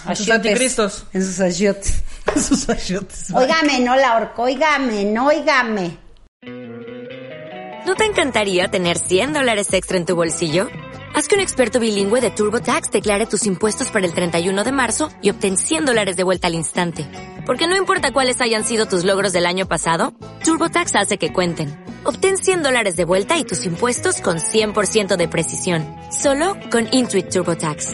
En sus anticristos. En sus achiotes. Sus achiotes. Óigame, no la orco. Óigame, no óigame. ¿No te encantaría tener 100 dólares extra en tu bolsillo? Haz que un experto bilingüe de TurboTax declare tus impuestos para el 31 de marzo y obtén 100 dólares de vuelta al instante. Porque no importa cuáles hayan sido tus logros del año pasado, TurboTax hace que cuenten. Obtén 100 dólares de vuelta y tus impuestos con 100% de precisión. Solo con Intuit TurboTax.